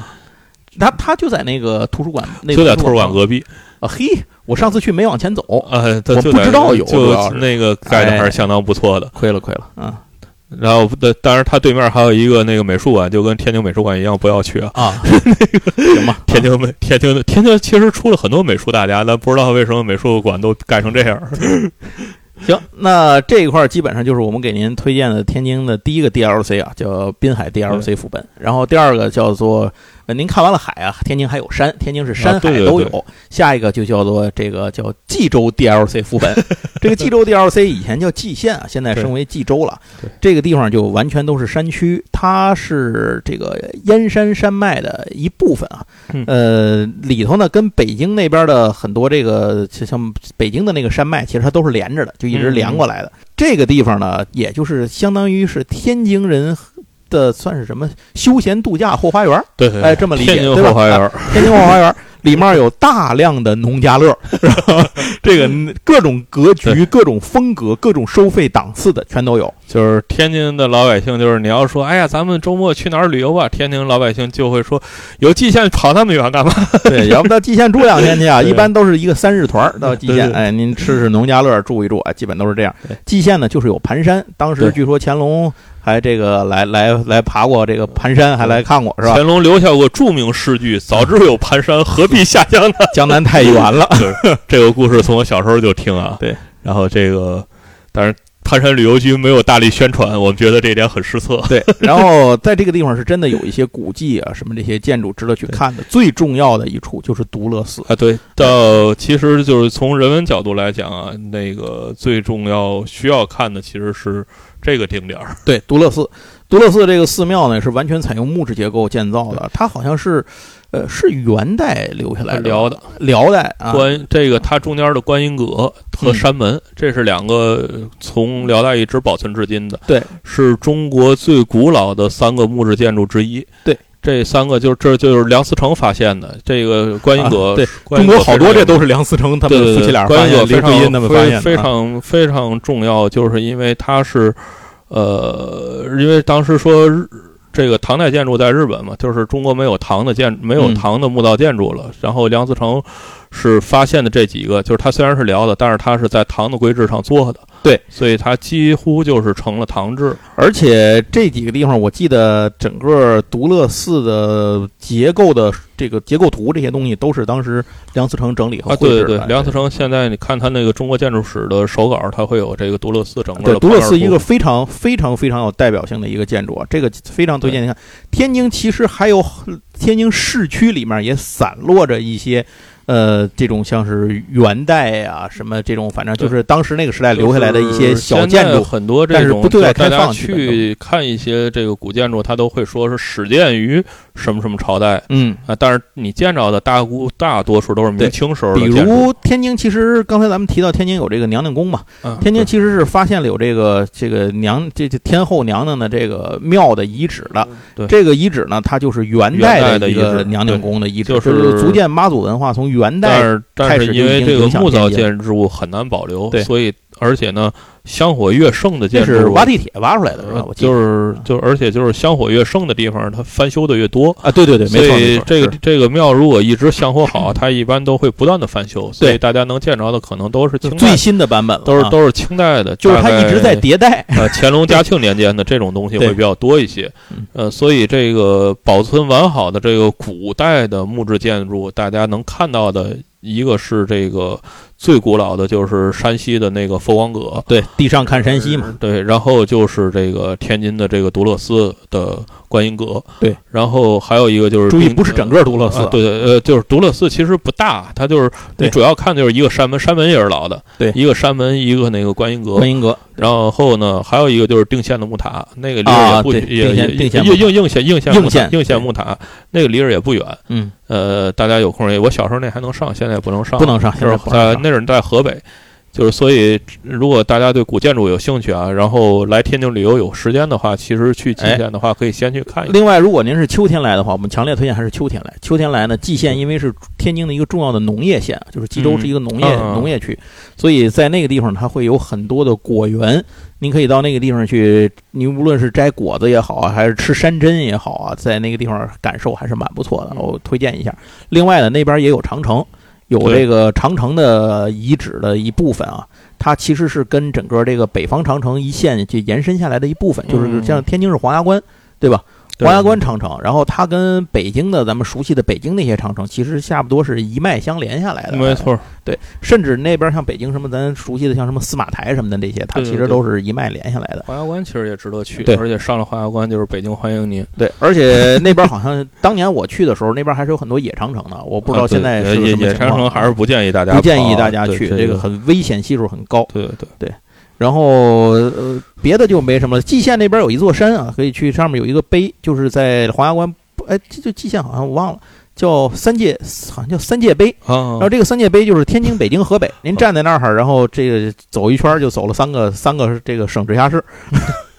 他他就在那个图书馆，就在图书馆隔壁啊。嘿，我上次去没往前走啊，我不知道有，就那个盖的还是相当不错的。亏了亏了，嗯。然后，的当然，它对面还有一个那个美术馆，就跟天津美术馆一样，不要去啊！啊，那 个行吧，天津美，天津天津其实出了很多美术大家，但不知道为什么美术馆都盖成这样。行，那这一块基本上就是我们给您推荐的天津的第一个 DLC 啊，叫滨海 DLC 副本。然后第二个叫做。您看完了海啊，天津还有山，天津是山海都有。下一个就叫做这个叫冀州 DLC 副本，这个冀州 DLC 以前叫蓟县啊，现在升为冀州了。这个地方就完全都是山区，它是这个燕山山脉的一部分啊。呃，里头呢跟北京那边的很多这个像北京的那个山脉，其实它都是连着的，就一直连过来的。这个地方呢，也就是相当于是天津人。的算是什么休闲度假后花园？对对，哎，这么理解，对吧？天津后花园，天津后花园里面有大量的农家乐，这个各种格局、各种风格、各种收费档次的全都有。就是天津的老百姓，就是你要说，哎呀，咱们周末去哪儿旅游吧？天津老百姓就会说，有蓟县跑那么远干嘛？对，要不到蓟县住两天去啊，一般都是一个三日团儿到蓟县，哎，您吃吃农家乐，住一住，哎，基本都是这样。蓟县呢，就是有盘山，当时据说乾隆还这个来来来爬过这个盘山，还来看过，是吧？乾隆留下过著名诗句：“早知有盘山，何必下江南。江南太远了。”这个故事从我小时候就听啊。对，然后这个，但是盘山旅游局没有大力宣传，我们觉得这一点很失策。对，然后在这个地方是真的有一些古迹啊，什么这些建筑值得去看的。最重要的一处就是独乐寺。啊，对，到其实就是从人文角度来讲啊，那个最重要需要看的其实是这个定点儿。对，独乐寺，独乐寺这个寺庙呢是完全采用木质结构建造的，它好像是，呃，是元代留下来的，辽的辽代啊，观这个它中间的观音阁和山门，这是两个呃从辽代一直保存至今的，对，是中国最古老的三个木质建筑之一。对，这三个就是这就是梁思成发现的。这个观音阁，啊对中国好多这都是梁思成他们夫妻俩发现，的非常非常重要，就是因为它是，呃，因为当时说日这个唐代建筑在日本嘛，就是中国没有唐的建没有嗯唐的木造建筑了。然后梁思成是发现的这几个，就是他虽然是辽的，但是他是在唐的规制上做的，对，所以它几乎就是成了唐制。而且这几个地方，我记得整个独乐寺的结构的这个结构图这些东西，都是当时梁思成整理和啊，绘制的。对对对，梁思成现在你看他那个中国建筑史的手稿，他会有这个独乐寺整个对，的独乐寺一个非常非常非常有代表性的一个建筑啊，这个非常推荐你看。天津其实还有天津市区里面也散落着一些。呃，这种像是元代啊、什么这种，反正就是当时那个时代留下来的一些小建筑。就是很多这种但是不对外开放去看一些这个古建筑，它都会说是始建于什么什么朝代。嗯，啊，但是你见着的大估大多数都是明清时候的比。如天津，其实刚才咱们提到天津有这个娘娘宫嘛，嗯天津其实是发现了有这个这个娘这这天后娘娘的这个庙的遗址的。对。这个遗址呢，它就是元元代的一个娘娘宫的遗址，就是是逐渐妈祖文化从元代但是但是因为这个木造建筑物很难保留，所以而且呢，香火越盛的建筑是挖地铁挖出来的是吧？我记得。就是就而且就是香火越盛的地方，它翻修的越多。啊，对对对，没错没错，以这个这个庙如果一直香火好，它一般都会不断的翻修，所以对大家能见着的可能都是清代最新的版本了啊，都是都是清代的，就是它一直在迭代。呃，乾隆、嘉庆年间的这种东西会比较多一些。嗯，呃，所以这个保存完好的这个古代的木质建筑，大家能看到的一个是这个最古老的就是山西的那个佛光阁，对，地上看山西嘛，对，然后就是这个天津的这个独乐寺的观音阁，对，然后还有一个就是注意并不是整个独乐寺啊，对对，呃，就是独乐寺其实不大，它就是你主要看就是一个山门，山门也是老的，对。一个山门，一个那个观音阁，观音阁。然后呢，还有一个就是定县的木塔，那个离啊着也不对也也应应应县应县木塔应县应县木塔，那个离着也不远。嗯，呃，大家有空也，我小时候那还能上，现在不能上，不能上就是现在不能上在在河北。就是所以，如果大家对古建筑有兴趣啊，然后来天津旅游有时间的话，其实去蓟哎县的话，可以先去看一看。另外，如果您是秋天来的话，我们强烈推荐还是秋天来。秋天来呢，蓟县因为是天津的一个重要的农业县，啊就是蓟州是一个农业、农业区，所以在那个地方它会有很多的果园，您可以到那个地方去，您无论是摘果子也好啊，还是吃山珍也好啊，在那个地方感受还是蛮不错的，嗯我推荐一下。另外呢，那边也有长城。有这个长城的遗址的一部分啊，它其实是跟整个这个北方长城一线就延伸下来的一部分，就是嗯像天津是黄崖关，对吧？对黄崖关长城，然后它跟北京的咱们熟悉的北京那些长城，其实差不多是一脉相连下来的。没，错，对甚至那边像北京什么咱熟悉的像什么司马台什么的这些，它其实都是一脉连下来的。黄崖关其实也值得去，对而且上了黄崖关就是北京欢迎您。对，而且那边好像当年我去的时候，那边还是有很多野长城的，我不知道现在野野长城还是不建议大家不建议大家去，这这个很危险系数很高。对对对。然后呃，别的就没什么了。蓟县那边有一座山啊，可以去，上面有一个碑，就是在黄崖关，哎，这就蓟县好像我忘了，叫三界，好像叫三界碑。啊然后这个三界碑就是天津、北京、河北，您站在那儿，然后这个走一圈就走了三个三个这个省直辖市。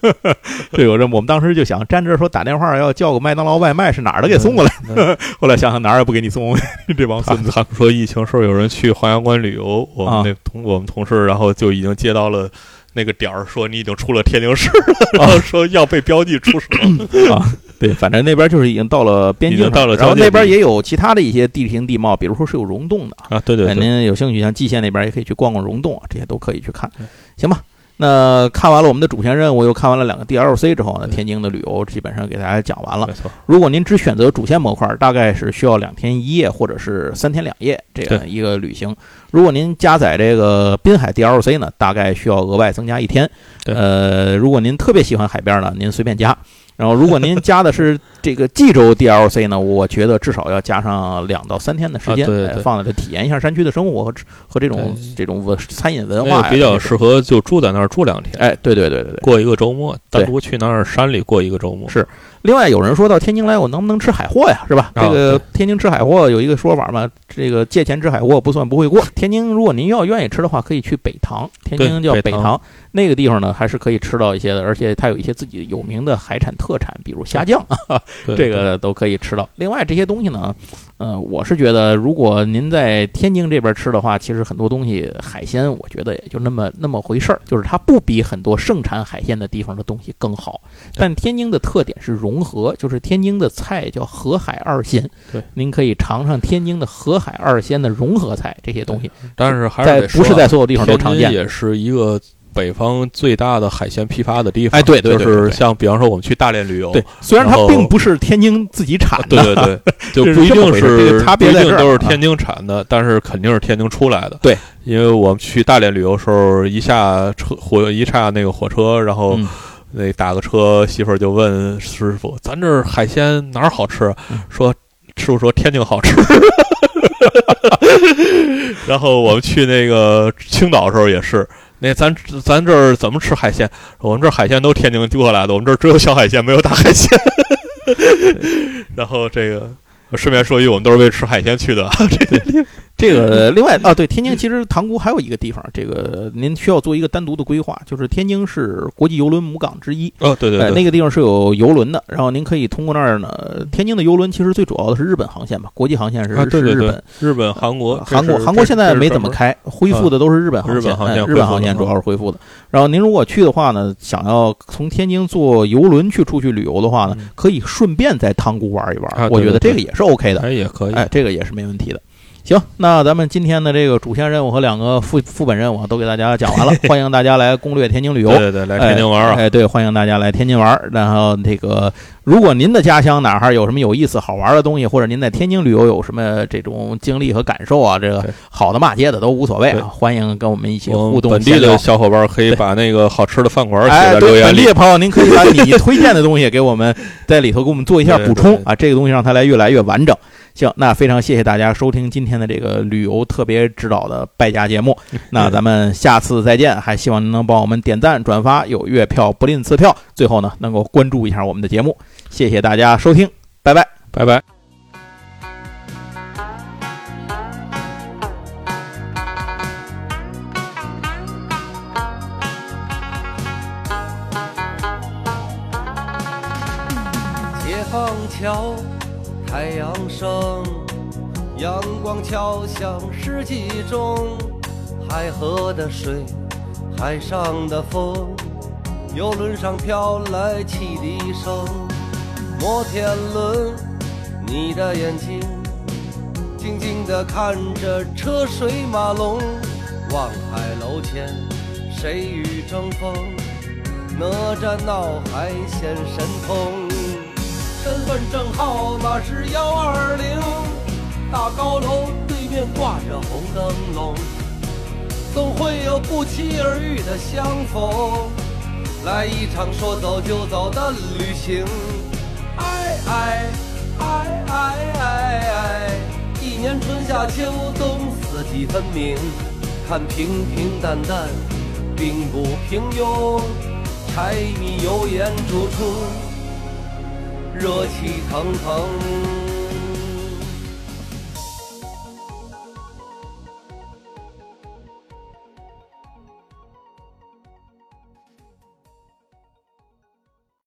这有这，我们当时就想站这儿说打电话要叫个麦当劳外卖，是哪儿的给送过来？嗯 后来想想哪儿也不给你送，这帮孙子。他们说疫情时候有人去黄阳关旅游，我啊们那同我们同事，然后就已经接到了那个点儿，说你已经出了天津市了，然后说要被标记出省。啊，对，反正那边就是已经到了边境到了然后那边也有其他的一些地形地貌，比如说是有溶洞的啊。啊，对对哎，对，您有兴趣，像蓟县那边也可以去逛逛溶洞啊，这些都可以去看，行吧？那看完了我们的主线任务，又看完了两个 DLC 之后呢，天津的旅游基本上给大家讲完了没。错，如果您只选择主线模块，大概是需要两天一夜或者是三天两夜这样一个旅行。如果您加载这个滨海 DLC 呢，大概需要额外增加一天。呃，如果您特别喜欢海边呢，您随便加。然后，如果您加的是这个冀州 DLC 呢，我觉得至少要加上两到三天的时间，啊对对对。哎放在这体验一下山区的生活和和这种这种文餐饮文化比较适合就住在那儿住两天，哎，对对对对对。过一个周末，对。单独去那儿山里过一个周末。是另外，有人说到天津来，我能不能吃海货呀？是吧？啊这个天津吃海货有一个说法嘛，这个借钱吃海货不算不会过。天津如果您要愿意吃的话，可以去北塘，天津叫北塘那个地方呢还是可以吃到一些的，而且它有一些自己有名的海产特产，比如虾酱，对这个都可以吃到。另外这些东西呢，呃，我是觉得如果您在天津这边吃的话，其实很多东西海鲜，我觉得也就那么那么回事儿，就是它不比很多盛产海鲜的地方的东西更好。但天津的特点是融合，就是天津的菜叫河海二鲜。对，您可以尝尝天津的河海二鲜的融合菜这些东西，但是还是在不是在所有地方都常见。也是一个北方最大的海鲜批发的地方。哎对对对对就是像比方说我们去大连旅游，对，虽然它并不是天津自己产啊的，对对对，就不一定是个差别不一在这儿啊定都是天津产的，但是肯定是天津出来的。对，因为我们去大连旅游时候，一下车火一下那个火车，然后嗯那打个车，媳妇儿就问师傅：“咱这儿海鲜哪儿好吃啊？”嗯说师傅说天津好吃。然后我们去那个青岛的时候也是，那咱咱这儿怎么吃海鲜？我们这儿海鲜都天津丢过来的，我们这儿只有小海鲜，没有大海鲜。然后这个顺便说一句，我们都是为吃海鲜去的。这个 另外啊，对，天津其实塘沽还有一个地方，这个您需要做一个单独的规划，就是天津是国际邮轮母港之一。哦，对对那个地方是有游轮的，然后您可以通过那儿呢。天津的游轮其实最主要的是日本航线吧，国际航线是、日本。，日本、韩国、呃韩国韩国现在没怎么开，恢复的都是日本航线。日本航线主要是恢复的。然后您如果去的话呢，想要从天津坐游轮去出去旅游的话呢，嗯可以顺便在塘沽玩一玩。啊对我觉得这个也是 OK 的。哎也可以。哎，这个也是没问题的。行，那咱们今天的这个主线任务和两个副副本任务都给大家讲完了，欢迎大家来攻略天津旅游。对对对，来天津玩啊！哎！哎，对，欢迎大家来天津玩儿。然后这个，如果您的家乡哪儿有什么有意思、好玩的东西，或者您在天津旅游有什么这种经历和感受啊，这个好的骂街的都无所谓啊，欢迎跟我们一起互动本地的小伙伴可以把那个好吃的饭馆写哎，在留，言里。本地的朋友，您可以把你 推荐的东西给我们在里头给我们做一下补充啊，这个东西让它来越来越完整。行，那非常谢谢大家收听今天的这个旅游特别指导的败家节目。那咱们下次再见，还希望您能帮我们点赞、转发，有月票不吝赐票。最后呢，能够关注一下我们的节目，谢谢大家收听，拜拜。拜拜。解放桥，太阳升，阳光敲响世纪钟。海河的水，海上的风，游轮上飘来汽笛声。摩天轮，你的眼睛静静地看着车水马龙。望海楼前，谁与争锋？哪吒闹海显神通。身份证号码是幺二零，大高楼对面挂着红灯笼，总会有不期而遇的相逢，来一场说走就走的旅行。爱爱爱爱爱爱，一年春夏秋冬四季分明，看平平淡淡，并不平庸，柴米油盐煮出。热气腾腾，